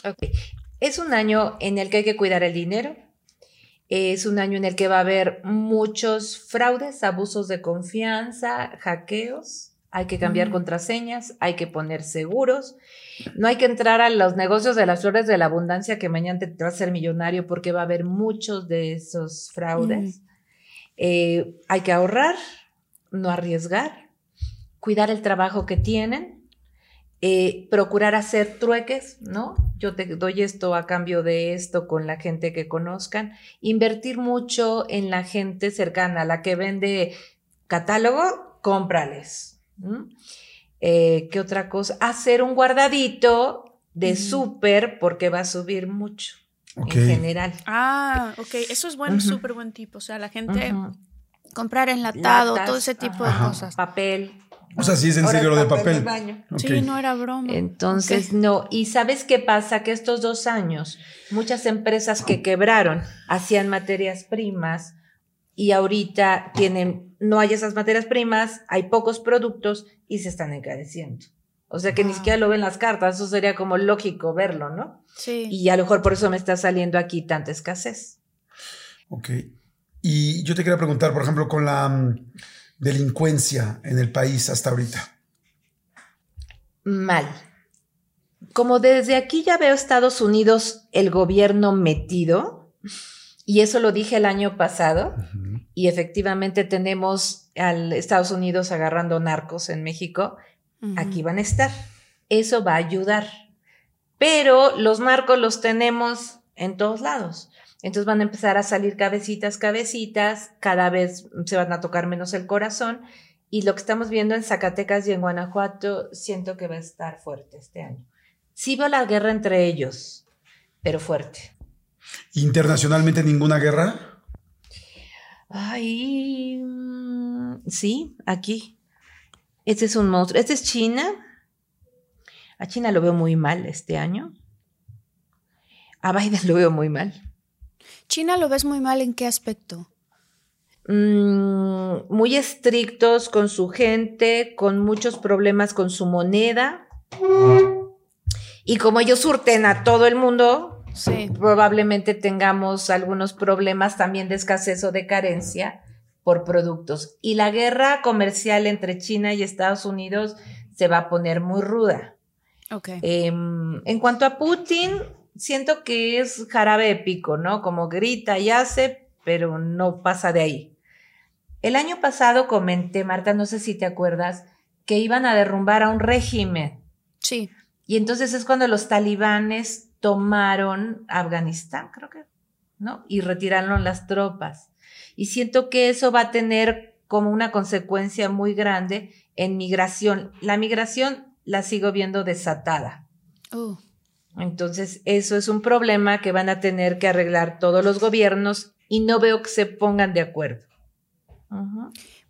Es un año en el que hay que cuidar el dinero. Es un año en el que va a haber muchos fraudes, abusos de confianza, hackeos. Hay que cambiar Mm. contraseñas, hay que poner seguros. No hay que entrar a los negocios de las flores de la abundancia que mañana te vas a ser millonario porque va a haber muchos de esos fraudes. Eh, hay que ahorrar, no arriesgar, cuidar el trabajo que tienen, eh, procurar hacer trueques, ¿no? Yo te doy esto a cambio de esto con la gente que conozcan, invertir mucho en la gente cercana, la que vende catálogo, cómprales. Eh, ¿Qué otra cosa? Hacer un guardadito de Ujú. súper porque va a subir mucho en general. Ah, ok, eso es buen, Ujú. súper buen tipo. O sea, la gente comprar enlatado, Latas, todo ese tipo ajá, de cosas. Papel. O sea, sí es en serio lo de papel. Sí, no era broma. Entonces, no. ¿Y sabes qué pasa? Que estos dos años, muchas empresas que quebraron hacían materias primas y ahorita tienen, no hay esas materias primas, hay pocos productos y se están encareciendo. O sea que ni Wow. siquiera lo ven las cartas, eso sería como lógico verlo, ¿no? Sí. Y a lo mejor por eso me está saliendo aquí tanta escasez. Ok. Y yo te quería preguntar, por ejemplo, con la mm, delincuencia en el país hasta ahorita. Mal. Como desde aquí ya veo Estados Unidos el gobierno metido, y eso lo dije el año pasado, y efectivamente tenemos al Estados Unidos agarrando narcos en México, aquí van a estar. Eso va a ayudar. Pero los narcos los tenemos en todos lados. Entonces van a empezar a salir cabecitas, cabecitas, cada vez se van a tocar menos el corazón. Y lo que estamos viendo en Zacatecas y en Guanajuato, siento que va a estar fuerte este año. Sí veo la guerra entre ellos, pero fuerte. Internacionalmente ninguna guerra. Ay, mm, sí, aquí. Este es un monstruo. Este es China. A China lo veo muy mal este año. A Biden lo veo muy mal. China lo ves muy mal en qué aspecto. Mm, muy estrictos con su gente, con muchos problemas con su moneda. Y como ellos surten a todo el mundo, Sí. probablemente tengamos algunos problemas también de escasez o de carencia por productos. Y la guerra comercial entre China y Estados Unidos se va a poner muy ruda. Ok. Em, en cuanto a Putin, siento que es jarabe épico, ¿no? Como grita y hace, pero no pasa de ahí. El año pasado comenté, Marta, no sé si te acuerdas, que iban a derrumbar a un régimen. Sí. Y entonces es cuando los talibanes tomaron Afganistán, creo que, ¿no? Y retiraron las tropas. Y siento que eso va a tener como una consecuencia muy grande en migración. La migración la sigo viendo desatada. Uh, Entonces, eso es un problema que van a tener que arreglar todos los gobiernos y no veo que se pongan de acuerdo.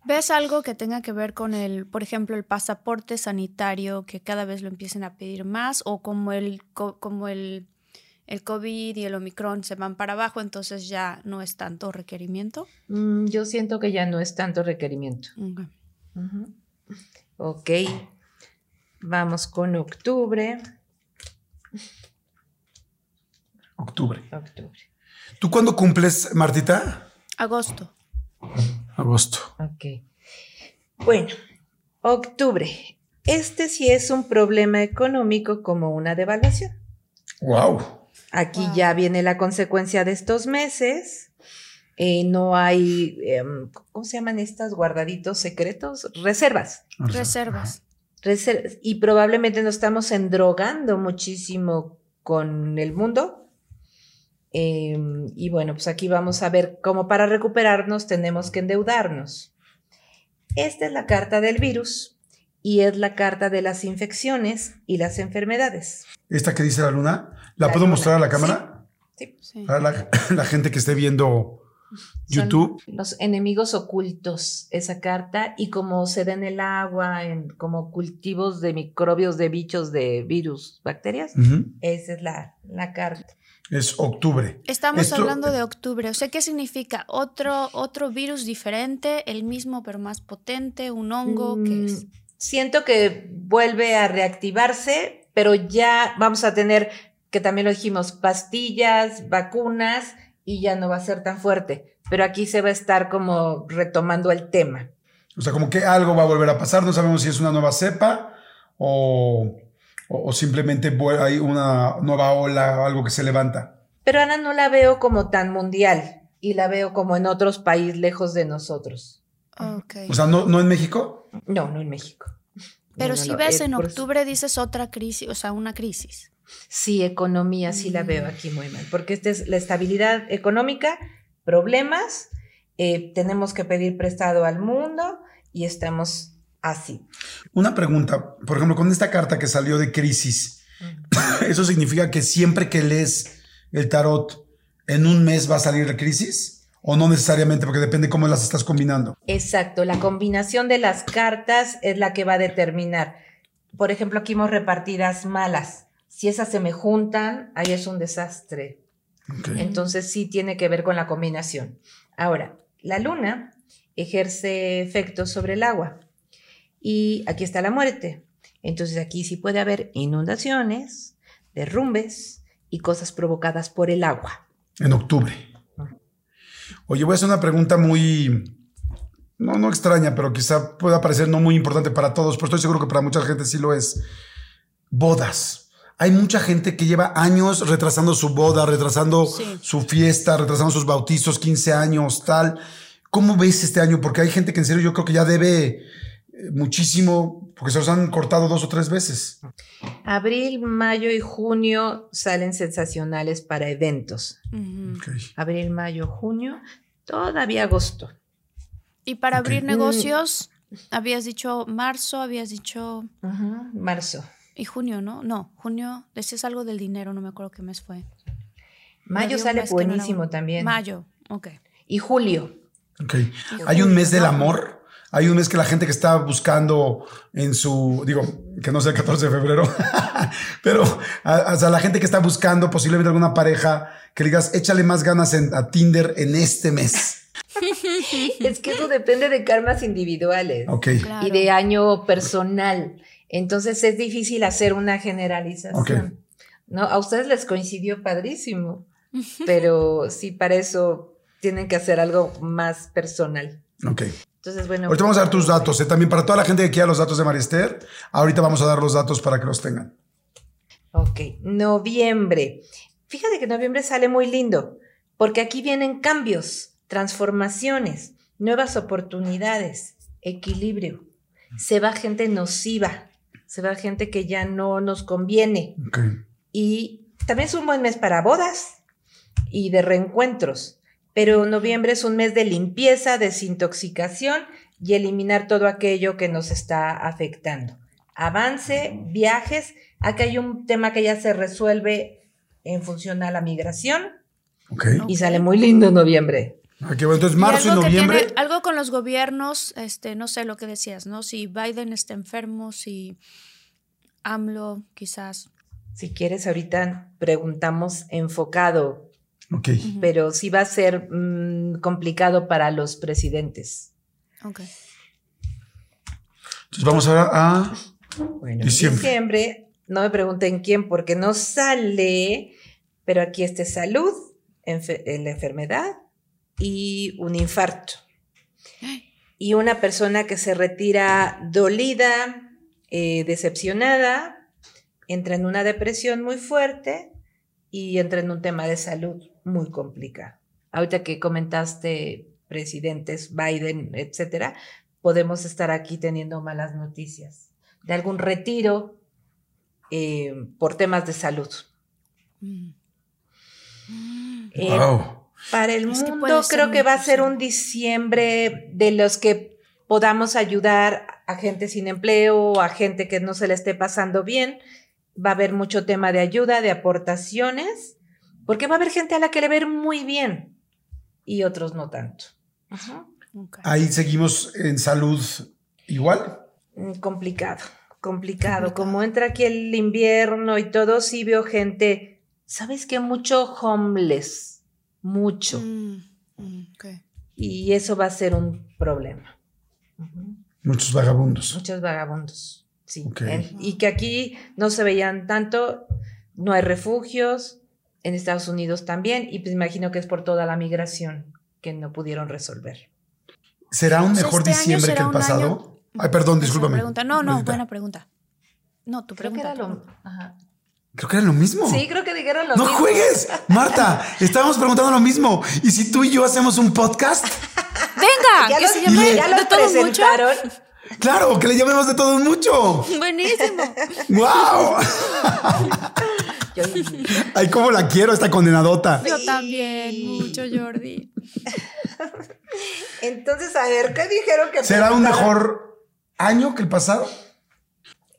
¿Ves algo que tenga que ver con el, por ejemplo, el pasaporte sanitario, que cada vez lo empiecen a pedir más, o como el, co- como el, el COVID y el Omicron se van para abajo, entonces ya no es tanto requerimiento? Mm, yo siento que ya no es tanto requerimiento. Ok. Vamos con octubre. Octubre. Octubre. ¿Tú cuándo cumples, Martita? Agosto. Agosto. Ok. Bueno, octubre. Este sí es un problema económico como una devaluación. Wow. Aquí Wow. ya viene la consecuencia de estos meses. Eh, no hay, em, ¿cómo se llaman estas guardaditos secretos? Reservas. Reservas. Reser- y probablemente nos estamos endrogando muchísimo con el mundo. Em, y bueno, pues aquí vamos a ver cómo para recuperarnos tenemos que endeudarnos. Esta es la carta del virus y es la carta de las infecciones y las enfermedades. Esta que dice la luna, ¿la La puedo luna, mostrar a la cámara? Sí. Sí. Para la, la gente que esté viendo Son YouTube. los enemigos ocultos, esa carta, y como se da en el agua, en, como cultivos de microbios, de bichos, de virus, bacterias, esa es la, la carta. Es octubre. Estamos Esto- hablando de octubre. O sea, ¿qué significa? ¿Otro, otro virus diferente, el mismo pero más potente, un hongo? ¿Qué es? Mm, Siento que vuelve a reactivarse, pero ya vamos a tener, que también lo dijimos, pastillas, vacunas, y ya no va a ser tan fuerte. Pero aquí se va a estar como retomando el tema. O sea, como que algo va a volver a pasar. No sabemos si es una nueva cepa o, o- o simplemente hay una nueva ola o algo que se levanta. Pero Ana no la veo como tan mundial y la veo como en otros países lejos de nosotros. Ok. O sea, ¿no, no en México? No, no en México. pero No, si no, ves eh, en octubre, dices otra crisis, o sea, una crisis. Sí, economía sí la Mm. veo aquí muy mal, porque esta es la estabilidad económica, problemas, eh, tenemos que pedir prestado al mundo y estamos así. Una pregunta, por ejemplo, con esta carta que salió de crisis, ¿eso significa que siempre que lees el tarot en un mes va a salir la crisis? ¿O no necesariamente? Porque depende cómo las estás combinando. Exacto, la combinación de las cartas es la que va a determinar. Por ejemplo, aquí hemos repartidas malas. Si esas se me juntan, ahí es un desastre. Entonces sí tiene que ver con la combinación. Ahora, la luna ejerce efectos sobre el agua y aquí está la muerte. Entonces aquí sí puede haber inundaciones, derrumbes y cosas provocadas por el agua. En octubre. Oye, voy a hacer una pregunta muy, no, no extraña, pero quizá pueda parecer no muy importante para todos, pero estoy seguro que para mucha gente sí lo es. Bodas. Hay mucha gente que lleva años retrasando su boda, retrasando Sí. su fiesta, retrasando sus bautizos, 15 años, tal. ¿Cómo ves este año? Porque hay gente que en serio yo creo que ya debe muchísimo, porque se los han cortado dos o tres veces. Abril, mayo y junio salen sensacionales para eventos. Abril, mayo, junio, todavía agosto. Y para abrir Mm. negocios, habías dicho marzo, habías dicho Marzo. y junio, ¿no? No, junio, decías algo del dinero, no me acuerdo qué mes fue. Mayo sale no era buenísimo también. Mayo, ok. Y julio. Ok. Hay un mes del amor. Hay un mes que la gente que está buscando en su, digo, que no sea el 14 de febrero, pero a- o sea, la gente que está buscando posiblemente alguna pareja, que le digas, échale más ganas en- a Tinder en este mes. Es que eso depende de karmas individuales. Claro. y de año personal. Entonces es difícil hacer una generalización. ¿no? A ustedes les coincidió padrísimo, pero sí, para eso tienen que hacer algo más personal. Ok. Entonces, bueno. Ahorita vamos a dar tus datos, ¿eh? también para toda la gente que quiera los datos de Marister, ahorita vamos a dar los datos para que los tengan. Ok, noviembre. Fíjate que noviembre sale muy lindo, porque aquí vienen cambios, transformaciones, nuevas oportunidades, equilibrio. Se va gente nociva, se va gente que ya no nos conviene. Ok. Y también es un buen mes para bodas y de reencuentros. Pero noviembre es un mes de limpieza, desintoxicación y eliminar todo aquello que nos está afectando. Avance, viajes. Aquí hay un tema que ya se resuelve en función a la migración Ok. y sale muy lindo noviembre. Ah, qué bueno. Entonces, Y marzo y algo que noviembre. tiene- algo con los gobiernos, este, no sé lo que decías, ¿no? Si Biden está enfermo, si AMLO quizás. Si quieres, ahorita preguntamos enfocado, Ok. pero sí va a ser mm, complicado para los presidentes. Ok. Entonces, vamos ahora a. Bueno, Diciembre. diciembre. no me pregunten quién porque no sale, pero aquí está salud, enfe- eh, la enfermedad y un infarto. Y una persona que se retira dolida, eh, decepcionada, entra en una depresión muy fuerte y entra en un tema de salud muy complicado. Ahorita que comentaste presidentes, Biden, etcétera, podemos estar aquí teniendo malas noticias de algún retiro eh, por temas de salud. Mm. Eh, wow. Para el Es mundo creo que va a ser un diciembre de los que podamos ayudar a gente sin empleo, a gente que no se le esté pasando bien. Va a haber mucho tema de ayuda, de aportaciones, porque va a haber gente a la que le va a ir muy bien y otros no tanto. Ahí seguimos en salud igual. Mm, Complicado, complicado. Como entra aquí el invierno y todo, sí veo gente, ¿sabes qué? Mucho homeless, mucho. Mm, mm, ok. Y eso va a ser un problema. Muchos vagabundos. Muchos vagabundos, sí. Ok. En- y que aquí no se veían tanto, no hay refugios, en Estados Unidos también, y pues imagino que es por toda la migración que no pudieron resolver. ¿Será un Pues mejor este diciembre que el pasado? año- Ay, perdón, discúlpame. pregunta. No, no, Lolita. buena pregunta. No, tu Creo que pregunta. era lo... pregunta. ajá. Creo que era lo mismo. Sí, creo que dijeron lo no mismo. juegues, Marta. Estábamos preguntando lo mismo. ¿Y si tú y yo hacemos un podcast? ¡Venga! Ya que los, se llame ya de los todo mucho. presentaron. Claro, que le llamemos de todo mucho. Buenísimo. ¡Wow! Yo- Ay, cómo la quiero esta condenadota. Yo también, mucho, Jordi. Entonces, a ver, ¿qué dijeron que ¿Será un mejor año que el pasado?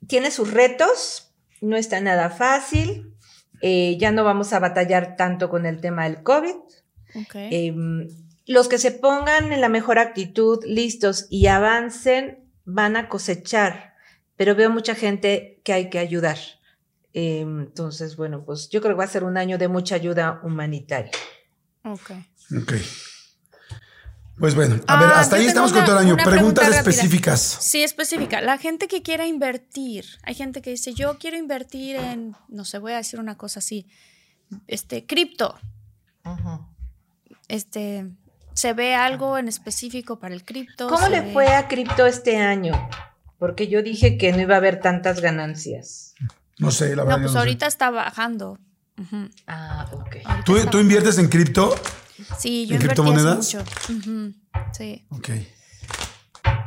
tiene sus retos, no está nada fácil. eh, ya no vamos a batallar tanto con el tema del COVID. Eh, los que se pongan en la mejor actitud, listos y avancen, van a cosechar. Pero veo mucha gente que hay que ayudar. Eh, entonces, bueno, pues yo creo que va a ser un año de mucha ayuda humanitaria. ok. Ok. Pues bueno, a ver, Ah, hasta ahí estamos con todo el año. Preguntas pregunta específicas. Sí, específica. La gente que quiera invertir, hay gente que dice, yo quiero invertir en, no sé, voy a decir una cosa así, este, cripto. Este, ¿se ve algo en específico para el cripto? ¿Cómo ¿Se le ve- fue a cripto este año? Porque yo dije que no iba a haber tantas ganancias. No sé, la verdad. No, yo pues ahorita está bajando. Ah, ok. ¿Tú, está tú inviertes en cripto? Sí, yo ¿En criptomonedas? mucho. Sí. Ok.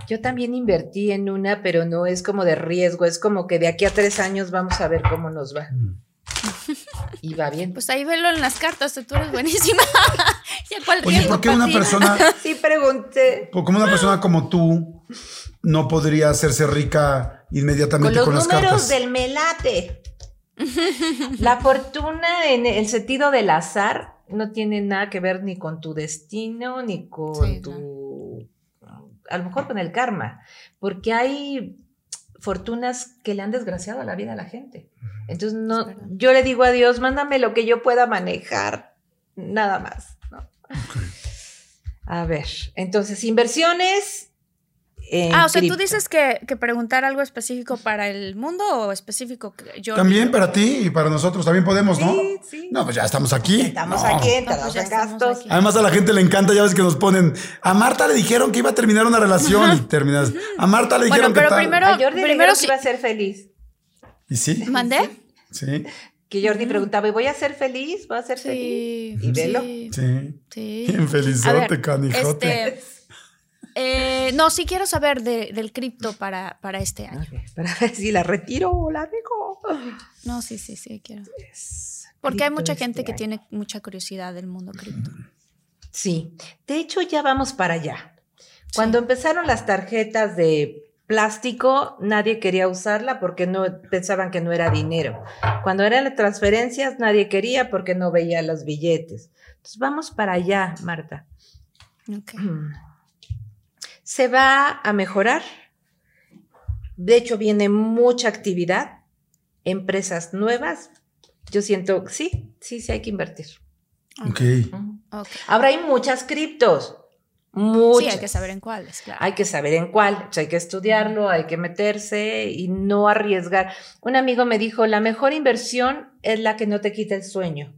Yo también invertí en una, pero no es como de riesgo, es como que de aquí a tres años vamos a ver cómo nos va. Y va bien. Pues ahí velo en las cartas, tú eres buenísima. ya cuál Oye, ¿por qué una ti? persona, Sí, pregunté. por- como una persona como tú no podría hacerse rica Con inmediatamente los con, las números cartas? del melate. La fortuna en el sentido del azar no tiene nada que ver ni con tu destino, ni con Sí, tu... A lo mejor con el karma, porque hay fortunas que le han desgraciado la vida a la gente. Entonces, Es no, yo le digo a Dios, mándame lo que yo pueda manejar, nada más. ¿no? A ver, entonces, inversiones, ah, o sea, tú dices que, preguntar algo específico para el mundo o específico que yo. También para ti y para nosotros también podemos, ¿no? Sí, sí. No, pues ya estamos aquí. Estamos aquí, pues en gastos. Además, a la gente le encanta, ya ves que nos ponen. A Marta le dijeron que iba a terminar una relación y terminas. A Marta le dijeron bueno, pero que primero, a Jordi primero sí. iba a ser feliz. ¿Y sí? ¿Mandé? Sí. Que Jordi preguntaba, ¿y voy a ser feliz? ¿Voy a ser feliz? Y velo. Sí. Sí. Bien felizote, canijote. Este, eh, no, sí quiero saber del cripto para, para este año. para ver si la retiro o la dejo. No, sí, sí, sí, quiero. Porque hay mucha gente este que tiene mucha curiosidad del mundo cripto. Sí, de hecho ya vamos para allá. Cuando empezaron las tarjetas de plástico, nadie quería usarla porque no pensaban que no era dinero. Cuando eran las transferencias, nadie quería porque no veía los billetes. Entonces vamos para allá, Marta. Okay. Se va a mejorar. De hecho, viene mucha actividad, empresas nuevas. Yo siento, sí, sí, sí hay que invertir. Ok. Ahora hay muchas criptos. Muchas. Sí, hay que saber en cuáles, claro. Hay que saber en cuál, hay que estudiarlo, hay que meterse y no arriesgar. Un amigo me dijo, la mejor inversión es la que no te quita el sueño,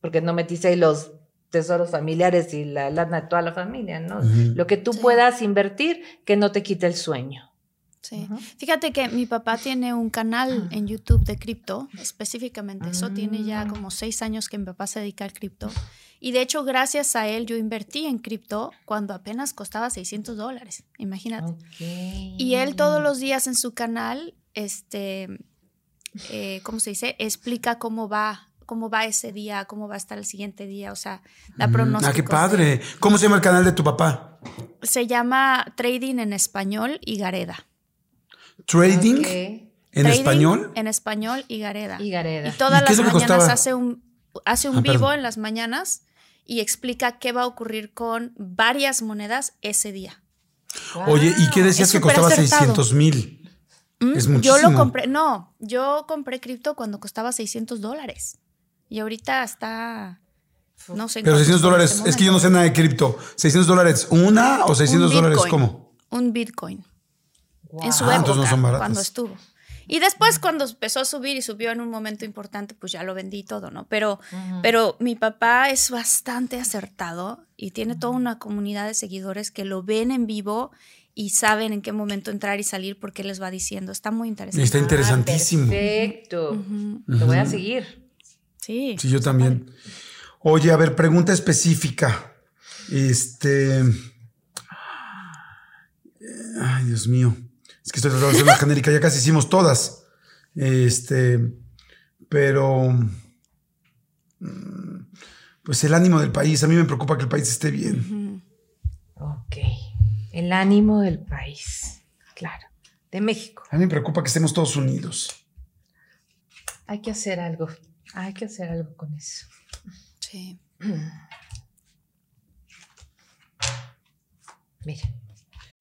porque no metiste ahí los tesoros familiares y la lana de toda la familia, ¿no? Lo que tú puedas invertir que no te quite el sueño. Sí. Fíjate que mi papá tiene un canal en YouTube de cripto, específicamente eso. Tiene ya ah. como seis años que mi papá se dedica al cripto. Y de hecho, gracias a él, yo invertí en cripto cuando apenas costaba 600 dólares. Imagínate. Y él todos los días en su canal, este, eh, ¿cómo se dice? Explica cómo va cómo va ese día, cómo va a estar el siguiente día, o sea, da pronósticos. Ah, qué padre. ¿Cómo se llama el canal de tu papá? Se llama Trading en Español y Gareda. ¿Trading? ¿En español? En español y Gareda. Y Gareda. Y todas las mañanas hace un, hace un ah, vivo en las mañanas y explica qué va a ocurrir con varias monedas ese día. Oye, ¿y qué decías que costaba 600 mil? Mm, es muchísimo. Yo lo compré, no, yo compré cripto cuando costaba 600 dólares. Y ahorita está, no sé. Pero 600 dólares, es que yo no sé nada de cripto. ¿600 dólares una o 600 dólares cómo? Un Bitcoin. En su ah, época, cuando estuvo. Y después cuando empezó a subir y subió en un momento importante, pues ya lo vendí todo, ¿no? Pero, pero mi papá es bastante acertado y tiene toda una comunidad de seguidores que lo ven en vivo y saben en qué momento entrar y salir porque les va diciendo. Está muy interesante. Está interesantísimo. perfecto. Lo voy a seguir. Sí. Sí, yo también. Oye, a ver, pregunta específica. Este. Ay, Dios mío. Es que estoy tratando de hacer una genérica, ya casi hicimos todas. Este, pero. Mm, pues el ánimo del país, a mí me preocupa que el país esté bien. Ok. El ánimo del país, claro. De México. A mí me preocupa que estemos todos unidos. Hay que hacer algo. Hay que hacer algo con eso. Sí. Mira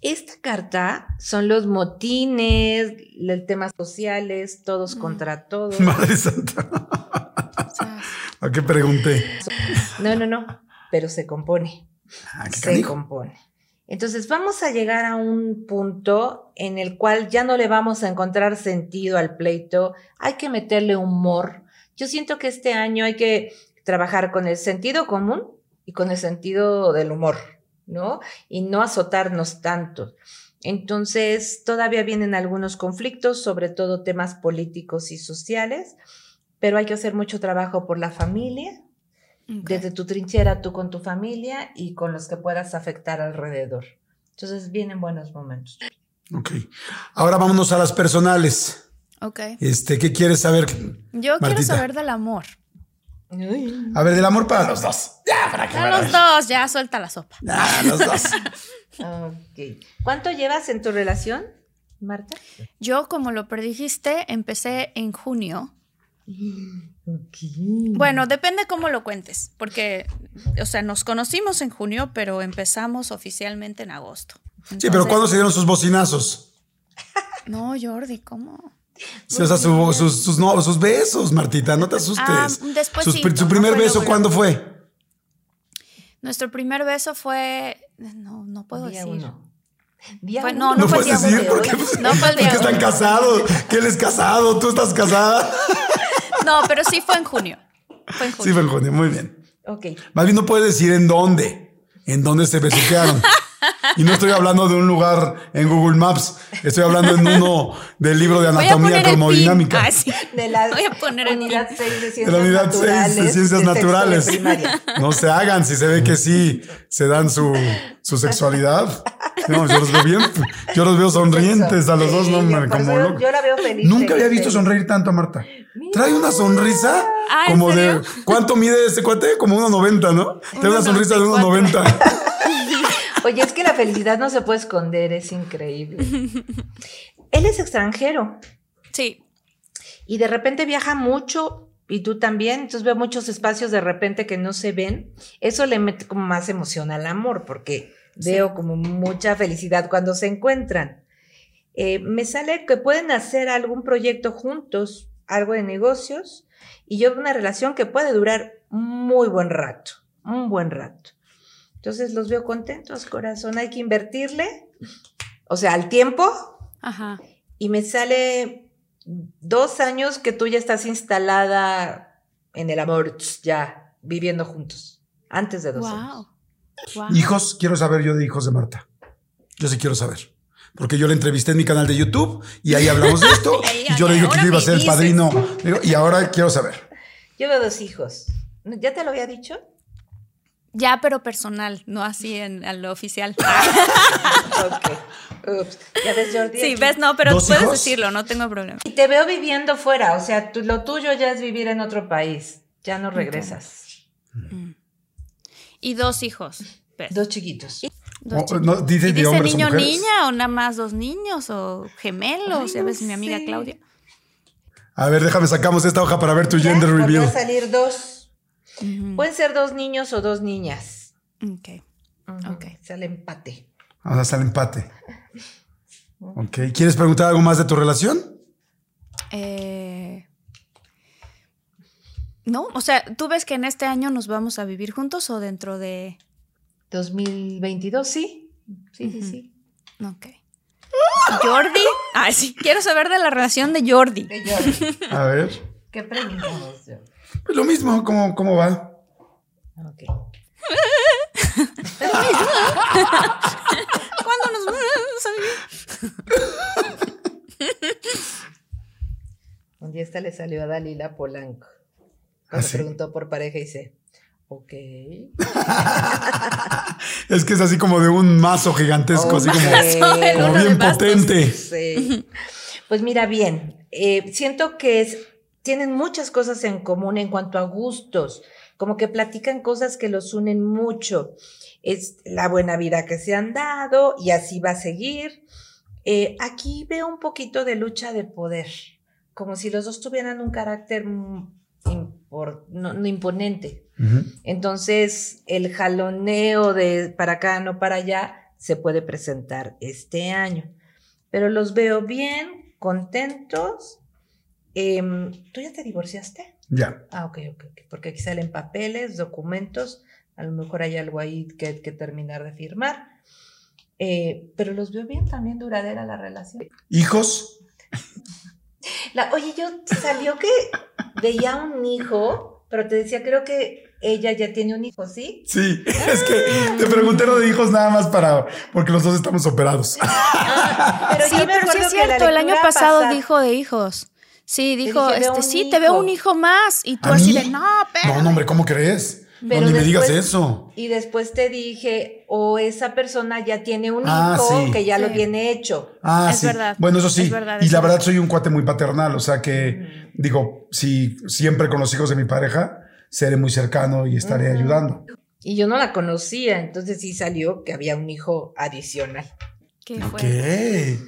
Esta carta son los motines, el temas sociales, todos contra todos. Madre Santa. ¿A qué pregunté? No, no, no, pero se compone. Ah, se compone. Entonces vamos a llegar a un punto en el cual ya no le vamos a encontrar sentido al pleito, hay que meterle humor. Yo siento que este año hay que trabajar con el sentido común y con el sentido del humor. ¿No? Y no azotarnos tanto. Entonces, todavía vienen algunos conflictos, sobre todo temas políticos y sociales, pero hay que hacer mucho trabajo por la familia, desde tu trinchera, tú con tu familia y con los que puedas afectar alrededor. Entonces, vienen buenos momentos. Ok. Ahora vámonos a las personales. Ok. Este, ¿qué quieres saber? Yo quiero saber del amor. A ver, del amor para los dos. Ya, para que A los dos, ya suelta la sopa. Ya, los dos. Ok. ¿Cuánto llevas en tu relación, Marta? Yo, como lo predijiste, empecé en junio. Ok. Bueno, depende cómo lo cuentes, porque, o sea, nos conocimos en junio, pero empezamos oficialmente en agosto. Sí, pero ¿cuándo se dieron sus bocinazos? No, Jordi, ¿cómo? Sí, o sea, su- sus, sus, no, sus besos, Martita, no te asustes. Ah, después Sus sí, su no primer fue beso, ¿cuándo fue? Nuestro primer beso fue. No, no puedo Día decir. uno. Día Fue- uno. no, No, fue el puedes día decir uno. porque, pues, No fue el día porque están casados, que él es casado, tú estás casada. No, pero sí fue en junio. Fue en junio. Sí, fue en junio, muy bien. Ok. Más bien no puedes decir en dónde, en dónde se besuquearon. Y no estoy hablando de un lugar en Google Maps, estoy hablando en uno del libro de anatomía termodinámica. Ah, sí. De la Voy a poner unidad pin. 6 de De ciencias la unidad 6 naturales. de ciencias de naturales. No se hagan si se ve que sí se dan su, su sexualidad. No, yo los veo bien, yo los veo sonrientes a los dos, no, Sí, hombre, por como. Yo la veo feliz. Nunca había visto sonreír tanto a Marta. Trae una sonrisa Ah, ¿en como de. ¿Cuánto mide ese cuate? Como 1,90, ¿no? Trae una sonrisa de 1,90. Oye, es que la felicidad no se puede esconder, es increíble. Él es extranjero Sí. y de repente viaja mucho y tú también, entonces veo muchos espacios de repente que no se ven. Eso le mete como más emoción al amor porque veo como mucha felicidad cuando se encuentran. Eh, me sale que pueden hacer algún proyecto juntos, algo de negocios, y yo veo una relación que puede durar muy buen rato, un buen rato. Entonces los veo contentos, corazón, hay que invertirle, o sea, al tiempo, Ajá. y me sale dos años que tú ya estás instalada en el amor, ya viviendo juntos, antes de dos años. Wow. Wow. Hijos, quiero saber yo de hijos de Marta. Yo sí quiero saber. Porque yo la entrevisté en mi canal de YouTube y ahí hablamos de esto. Y y yo le dije que yo iba a ser el padrino. Digo, Y ahora quiero saber. Yo veo dos hijos. ¿Ya te lo había dicho? Ya, pero personal, no así en lo oficial. Ok. Ups. ¿Ya ves, Jordi? Sí, Aquí. ves, no, pero ¿Dos puedes hijos? decirlo, no tengo problema. Y te veo viviendo fuera, o sea, tú- lo tuyo ya es vivir en otro país. Ya no regresas. Y dos hijos. ves, Dos chiquitos. dos O- chicos. no, dice ¿Y dice hombres o niño niña o nada más dos niños o gemelos? Ya no ves mi amiga sé. Claudia. A ver, déjame sacamos esta hoja para ver tu Ya, gender volvió reveal. a salir dos. Pueden ser dos niños o dos niñas. Ok. Ujú. Ok. Sale empate. Ahora sale empate. Ok. ¿Quieres preguntar algo más de tu relación? Eh, no, o sea, ¿tú ves que en este año nos vamos a vivir juntos o dentro de... 2022, sí. Sí, sí, sí. Ok. Jordi. Ah, sí. Quiero saber de la relación de Jordi. De Jordi. A ver. ¿Qué preguntamos, Jordi? Pues lo mismo, ¿cómo, cómo va? Ok. ¿Cuándo nos vamos a vivir? Un día esta le salió a Dalila Polanco. ¿Ah, Cuando sí? preguntó por pareja y dice, ok. Es que es así como de un mazo gigantesco, así como, como bien potente. Sí. Pues mira, bien, eh, siento que es, tienen muchas cosas en común en cuanto a gustos, como que platican cosas que los unen mucho. Es la buena vida que se han dado y así va a seguir. Eh, aquí veo un poquito de lucha de poder, como si los dos tuvieran un carácter impor- no- no imponente. Entonces, el jaloneo de para acá, no para allá, se puede presentar este año. Pero los veo bien, contentos. Em, ¿Tú ya te divorciaste? Ya. Ah, ok, ok, ok. Porque aquí salen papeles, documentos, a lo mejor hay algo ahí que, que terminar de firmar. Eh, pero los veo bien también duradera la relación. ¿Hijos? La- oye, yo salió que veía un hijo, pero te decía, creo que ella ya tiene un hijo, ¿sí? Sí, es que te pregunté lo de hijos nada más para, porque los dos estamos operados. Pero sí, yo me pero sí es cierto. El año pasado dijo de hijos. Sí, dijo, dije, este, sí, te veo hijo. un hijo más. Y tú ¿A así mí? de, no, pero. No, no, hombre, ¿cómo crees? Pero no, ni me después- digas eso. Y después te dije, o esa persona ya tiene un Ah, hijo sí. que ya lo Sí. tiene hecho. Ah, Es sí. verdad, Bueno, eso sí. es verdad, y es la verdad. verdad soy un cuate muy paternal, o sea que digo, si siempre con los hijos de mi pareja, seré muy cercano y estaré ayudando. Y yo no la conocía, entonces sí salió que había un hijo adicional. ¿Qué fue? ¿Qué?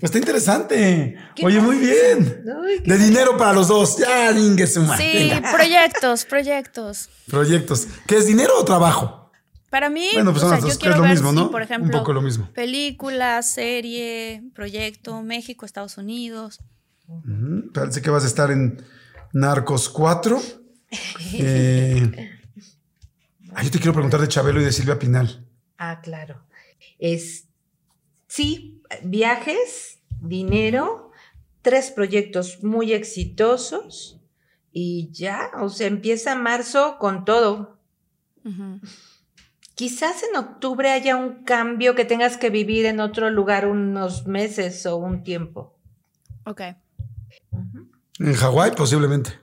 Pues está interesante. Oye, muy bien. Ay, De dinero para los dos. Ya, lingue su madre. Sí, Venga. proyectos, proyectos. Proyectos. ¿Qué es dinero o trabajo? Para mí, Bueno, pues o son sea, las dos, yo es lo ver mismo, si, ¿no? por Un poco lo mismo. película, serie, proyecto, México, Estados Unidos. Parece que vas a estar en Narcos 4. Eh, ah, yo te quiero preguntar de Chabelo y de Silvia Pinal. Ah, claro. Es sí, viajes, dinero, tres proyectos muy exitosos y ya, o sea, empieza marzo con todo. Quizás en octubre haya un cambio que tengas que vivir en otro lugar unos meses o un tiempo. Ok. En Hawái, posiblemente.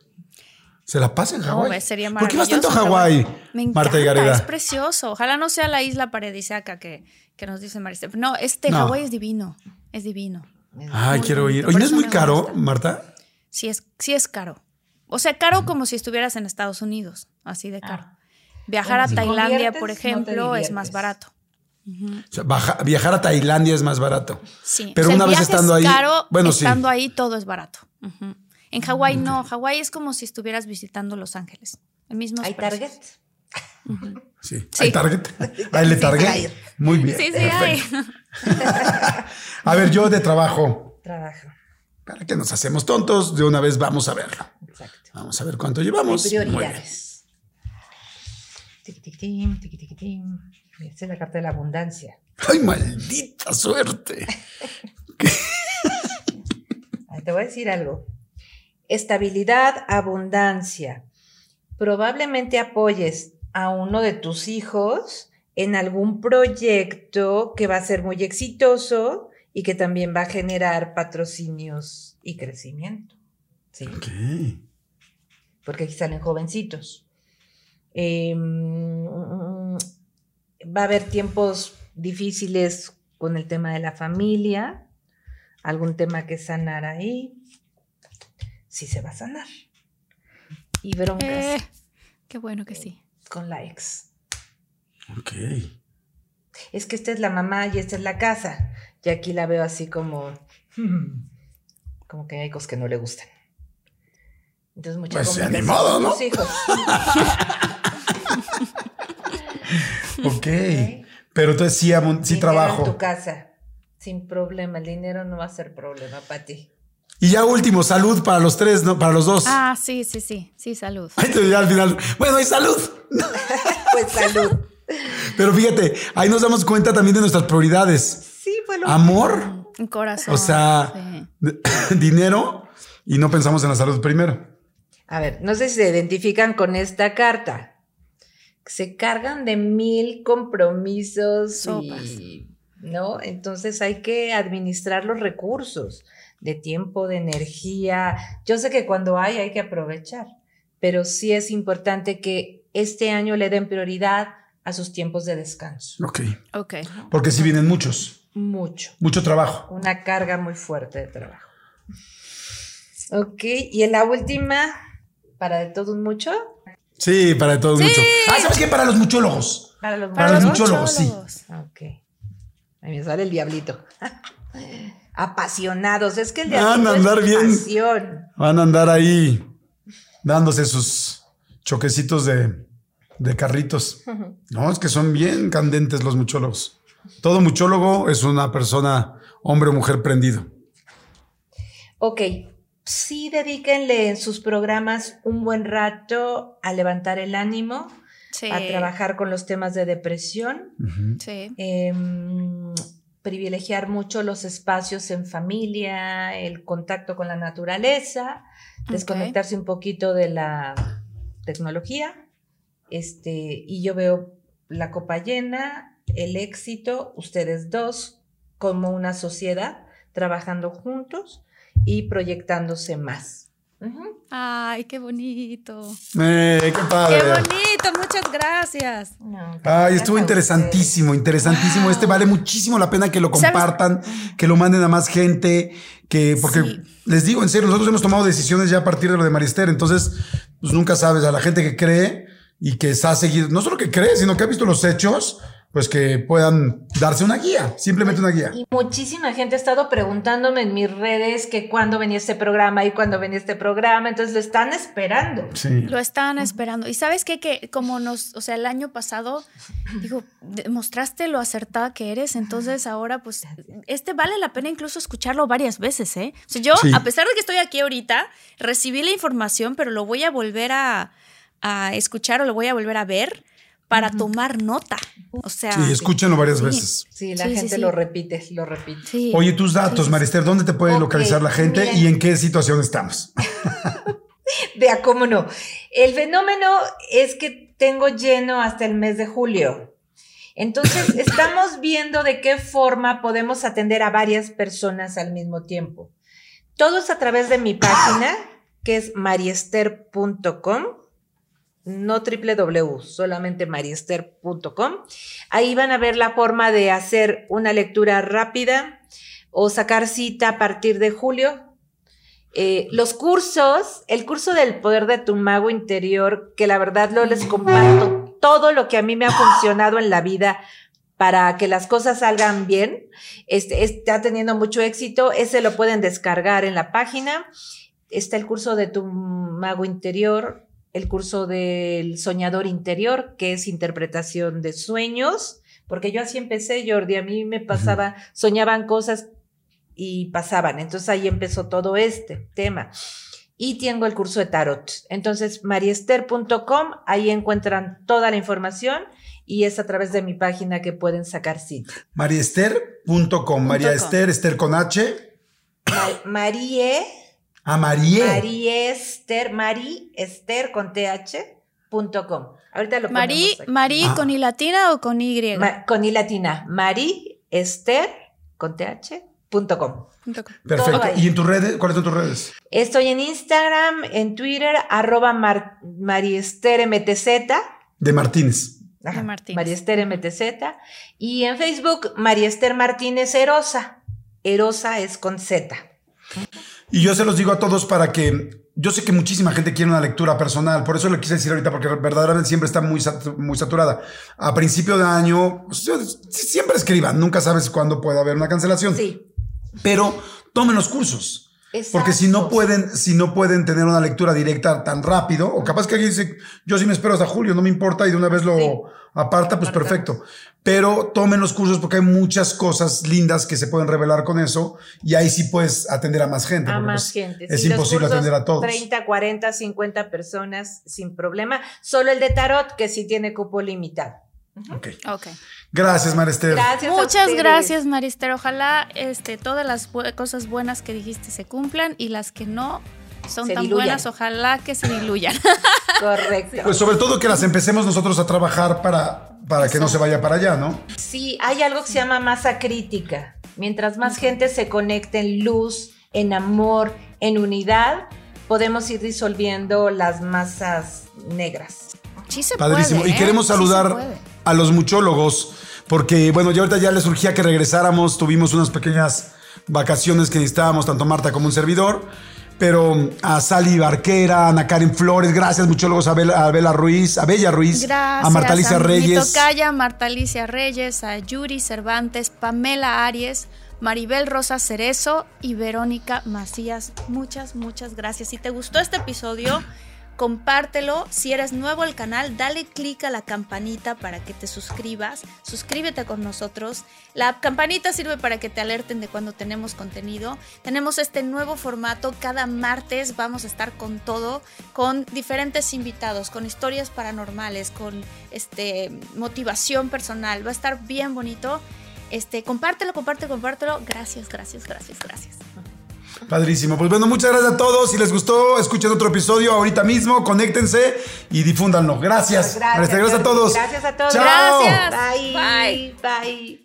¿Se la pasa en No, Hawái? pues, sería ¿Por qué vas tanto a maravilloso, Hawái, pero Me encanta, Marta y es Gareda? precioso. Ojalá no sea la isla paradisíaca que, que nos dice Mariste. No, este No. Hawái es divino. Es divino. Ay, Muy quiero ir. bonito, Oye, por ¿no es muy caro, gusta. Marta? Sí es, sí es caro. O sea, caro como si estuvieras en Estados Unidos, así de caro. Ah. Viajar Bueno, a si Tailandia, por no ejemplo, es más barato. O sea, baja- viajar a Tailandia es más barato. Sí. Pero O sea, una el vez estando es ahí- Caro, bueno, sí. estando ahí todo es barato. En Hawái no. Hawái es como si estuvieras visitando Los Ángeles. El mismo ¿Hay precios. Target? Sí. Sí. ¿Hay Target? ¿Hay le Target? Muy bien. Sí, sí, hay. A ver, yo de trabajo. Trabajo. Para que nos hacemos tontos, de una vez vamos a verlo. Exacto. Vamos a ver cuánto llevamos. Prioridades. Tiquitiquitín, tiquitiquitín. Esta es la carta de la abundancia. Ay, maldita suerte. Te voy a decir algo. Estabilidad, abundancia. Probablemente apoyes a uno de tus hijos en algún proyecto que va a ser muy exitoso y que también va a generar patrocinios y crecimiento. Sí, Ok. porque aquí salen jovencitos. Em, va a haber tiempos difíciles con el tema de la familia, algún tema que sanar ahí. Sí se va a sanar. Y broncas Eh, qué bueno que sí. Con la ex. Ok. Es que esta es la mamá y esta es la casa. Y aquí la veo así como... hmm, como que hay cosas que no le gustan. Entonces mucha Pues, con ¿no? tus hijos. Ok. Pero entonces sí, sí Dinero trabajo. En tu casa, sin problema. El dinero no va a ser problema para ti. Y ya último, salud para los tres, ¿no? Para los dos. Ah, sí, sí, sí. Sí, salud. Ahí te diré al final. Bueno, y salud. Pues salud. Pero fíjate, ahí nos damos cuenta también de nuestras prioridades. Sí, fue lo Amor, Un corazón. o sea, sí. dinero y no pensamos en la salud primero. A ver, no sé si se identifican con esta carta. Se cargan de mil compromisos Sopas. y, ¿no? Entonces hay que administrar los recursos de tiempo, de energía. Yo sé que cuando hay hay que aprovechar, pero sí es importante que este año le den prioridad a sus tiempos de descanso. Ok. Ok. Porque si vienen muchos, Mucho. mucho trabajo. Una carga muy fuerte de trabajo. Ok, y en la última, para de todo un mucho, Sí, para todos mucho. Ah, ¿sabes qué? Para los muchólogos. para los Para los muchólogos, sí. Ok. A mí me sale el diablito. Apasionados. Es que el Van diablito a andar es bien. pasión. Van a andar ahí dándose sus choquecitos de, de carritos. No, es que son bien candentes los muchólogos. Todo muchólogo es una persona, hombre o mujer prendido. Ok. Sí, dedíquenle en sus programas un buen rato a levantar el ánimo, Sí. a trabajar con los temas de depresión. Sí. em, privilegiar mucho los espacios en familia, el contacto con la naturaleza, desconectarse un poquito de la tecnología. Este, y yo veo la copa llena, el éxito, ustedes dos, como una sociedad, trabajando juntos y proyectándose más. Ay, qué bonito. Eh, qué padre. Qué bonito, muchas gracias. No, Ay, estuvo interesantísimo, interesantísimo. Wow. Este vale muchísimo la pena que lo ¿Sabes? compartan, que lo manden a más gente, que porque Sí. les digo en serio, nosotros hemos tomado decisiones ya a partir de lo de Marister, entonces pues nunca sabes a la gente que cree y que ha seguido, no solo que cree, sino que ha visto los hechos, pues que puedan darse una guía, simplemente una guía. Y muchísima gente ha estado preguntándome en mis redes que cuándo venía este programa y cuándo venía este programa, entonces lo están esperando. Sí. Lo están esperando. Y sabes qué? que como nos, o sea, el año pasado, digo, demostraste lo acertada que eres, entonces ahora pues este vale la pena incluso escucharlo varias veces, ¿eh? O sea, yo, Sí. a pesar de que estoy aquí ahorita, recibí la información, pero lo voy a volver a, a escuchar o lo voy a volver a ver para tomar nota. O sea, Sí, escúchenlo varias Sí. veces. Sí, la Sí, gente sí. lo repite, lo repite. sí. Oye, tus datos, Sí. Marister, ¿dónde te puede localizar la gente y en qué situación estamos? Vea, cómo no. El fenómeno es que tengo lleno hasta el mes de julio. Entonces, estamos viendo de qué forma podemos atender a varias personas al mismo tiempo. Todo es a través de mi página, que es mariester.com, no www, solamente mariester.com. Ahí van a ver la forma de hacer una lectura rápida o sacar cita a partir de julio. Eh, los cursos, el curso del poder de tu mago interior, que la verdad lo les comparto todo lo que a mí me ha funcionado en la vida para que las cosas salgan bien, este, está teniendo mucho éxito, ese lo pueden descargar en la página. Está el curso de tu mago interior, el curso del soñador interior, que es interpretación de sueños, porque yo así empecé, Jordi, a mí me pasaba, soñaban cosas y pasaban. Entonces ahí empezó todo este tema. Y tengo el curso de tarot. Entonces, mariester.com, ahí encuentran toda la información y es a través de mi página que pueden sacar cita. Mariester.com, María. Esther, Esther con H. Ma- Marie, A Marie. Mariester, Mariester con th, punto com. Ahorita lo aquí. Marí Ah. con I latina o con Y. Ma- con i latina, Mariester con th, punto com. Punto com. Perfecto. ¿Y en tus redes? ¿Cuáles son tus redes? Estoy en Instagram, en Twitter, arroba mar, mariestermtz. De Martínez. Ajá, De Martínez. Mariester MTZ. Y en Facebook, Mariester Martínez Erosa. Erosa es con Z. Y yo se los digo a todos para que. Yo sé que muchísima gente quiere una lectura personal, por eso lo quise decir ahorita, porque verdaderamente siempre está muy, sat- muy saturada. A principio de año, pues, siempre escriban, nunca sabes cuándo puede haber una cancelación. Sí. Pero tomen los cursos. Porque si no Exacto. pueden, si no pueden tener una lectura directa tan rápido, o capaz que alguien dice, yo sí me espero hasta julio, no me importa, y de una vez lo Sí. aparta, pues Apartamos. perfecto. Pero tomen los cursos porque hay muchas cosas lindas que se pueden revelar con eso, y ahí sí puedes atender a más gente. A más pues, gente. Es Sí, imposible atender a todos. 30, 40, 50 personas sin problema. Solo el de tarot, que sí tiene cupo limitado. Ok. Ok. Gracias, a Muchas gracias, Marister. Ojalá este, todas las bu- cosas buenas que dijiste se cumplan y las que no son Se tan diluyan. buenas, ojalá que se diluyan. Correcto. Pues sobre todo que las empecemos nosotros a trabajar para, para que no se vaya para allá, ¿no? Sí, hay algo que se llama masa crítica. Mientras más gente se conecte en luz, en amor, en unidad, podemos ir disolviendo las masas negras. Sí se Padrísimo. puede, y ¿eh? queremos Sí se saludar puede. A los muchólogos, porque bueno, ya ahorita ya les surgía que regresáramos, tuvimos unas pequeñas vacaciones que necesitábamos, tanto Marta como un servidor. Pero a Sally Barquera, a Ana Karen Flores, gracias muchólogos, a Bela, a Bela Ruiz, a Bella Ruiz, Gracias a Marta Alicia Reyes. tocaya, Marta Alicia Reyes, a Yuri Cervantes, Pamela Aries, Maribel Rosa Cerezo y Verónica Macías. Muchas, muchas gracias. Si te gustó este episodio, compártelo. Si eres nuevo al canal, dale click a la campanita para que te suscribas. Suscríbete con nosotros. La campanita sirve para que te alerten de cuando tenemos contenido. Tenemos este nuevo formato. Cada martes vamos a estar con todo, con diferentes invitados, con historias paranormales, con este motivación personal. Va a estar bien bonito. Este, compártelo, compártelo, compártelo. Gracias, gracias, gracias, gracias. Padrísimo. Pues bueno, muchas gracias a todos. Si les gustó, escuchen otro episodio ahorita mismo, conéctense y difúndanlo. Gracias. Gracias, Gracias, gracias a todos. Gracias a todos. Chao. Gracias. Bye. Bye.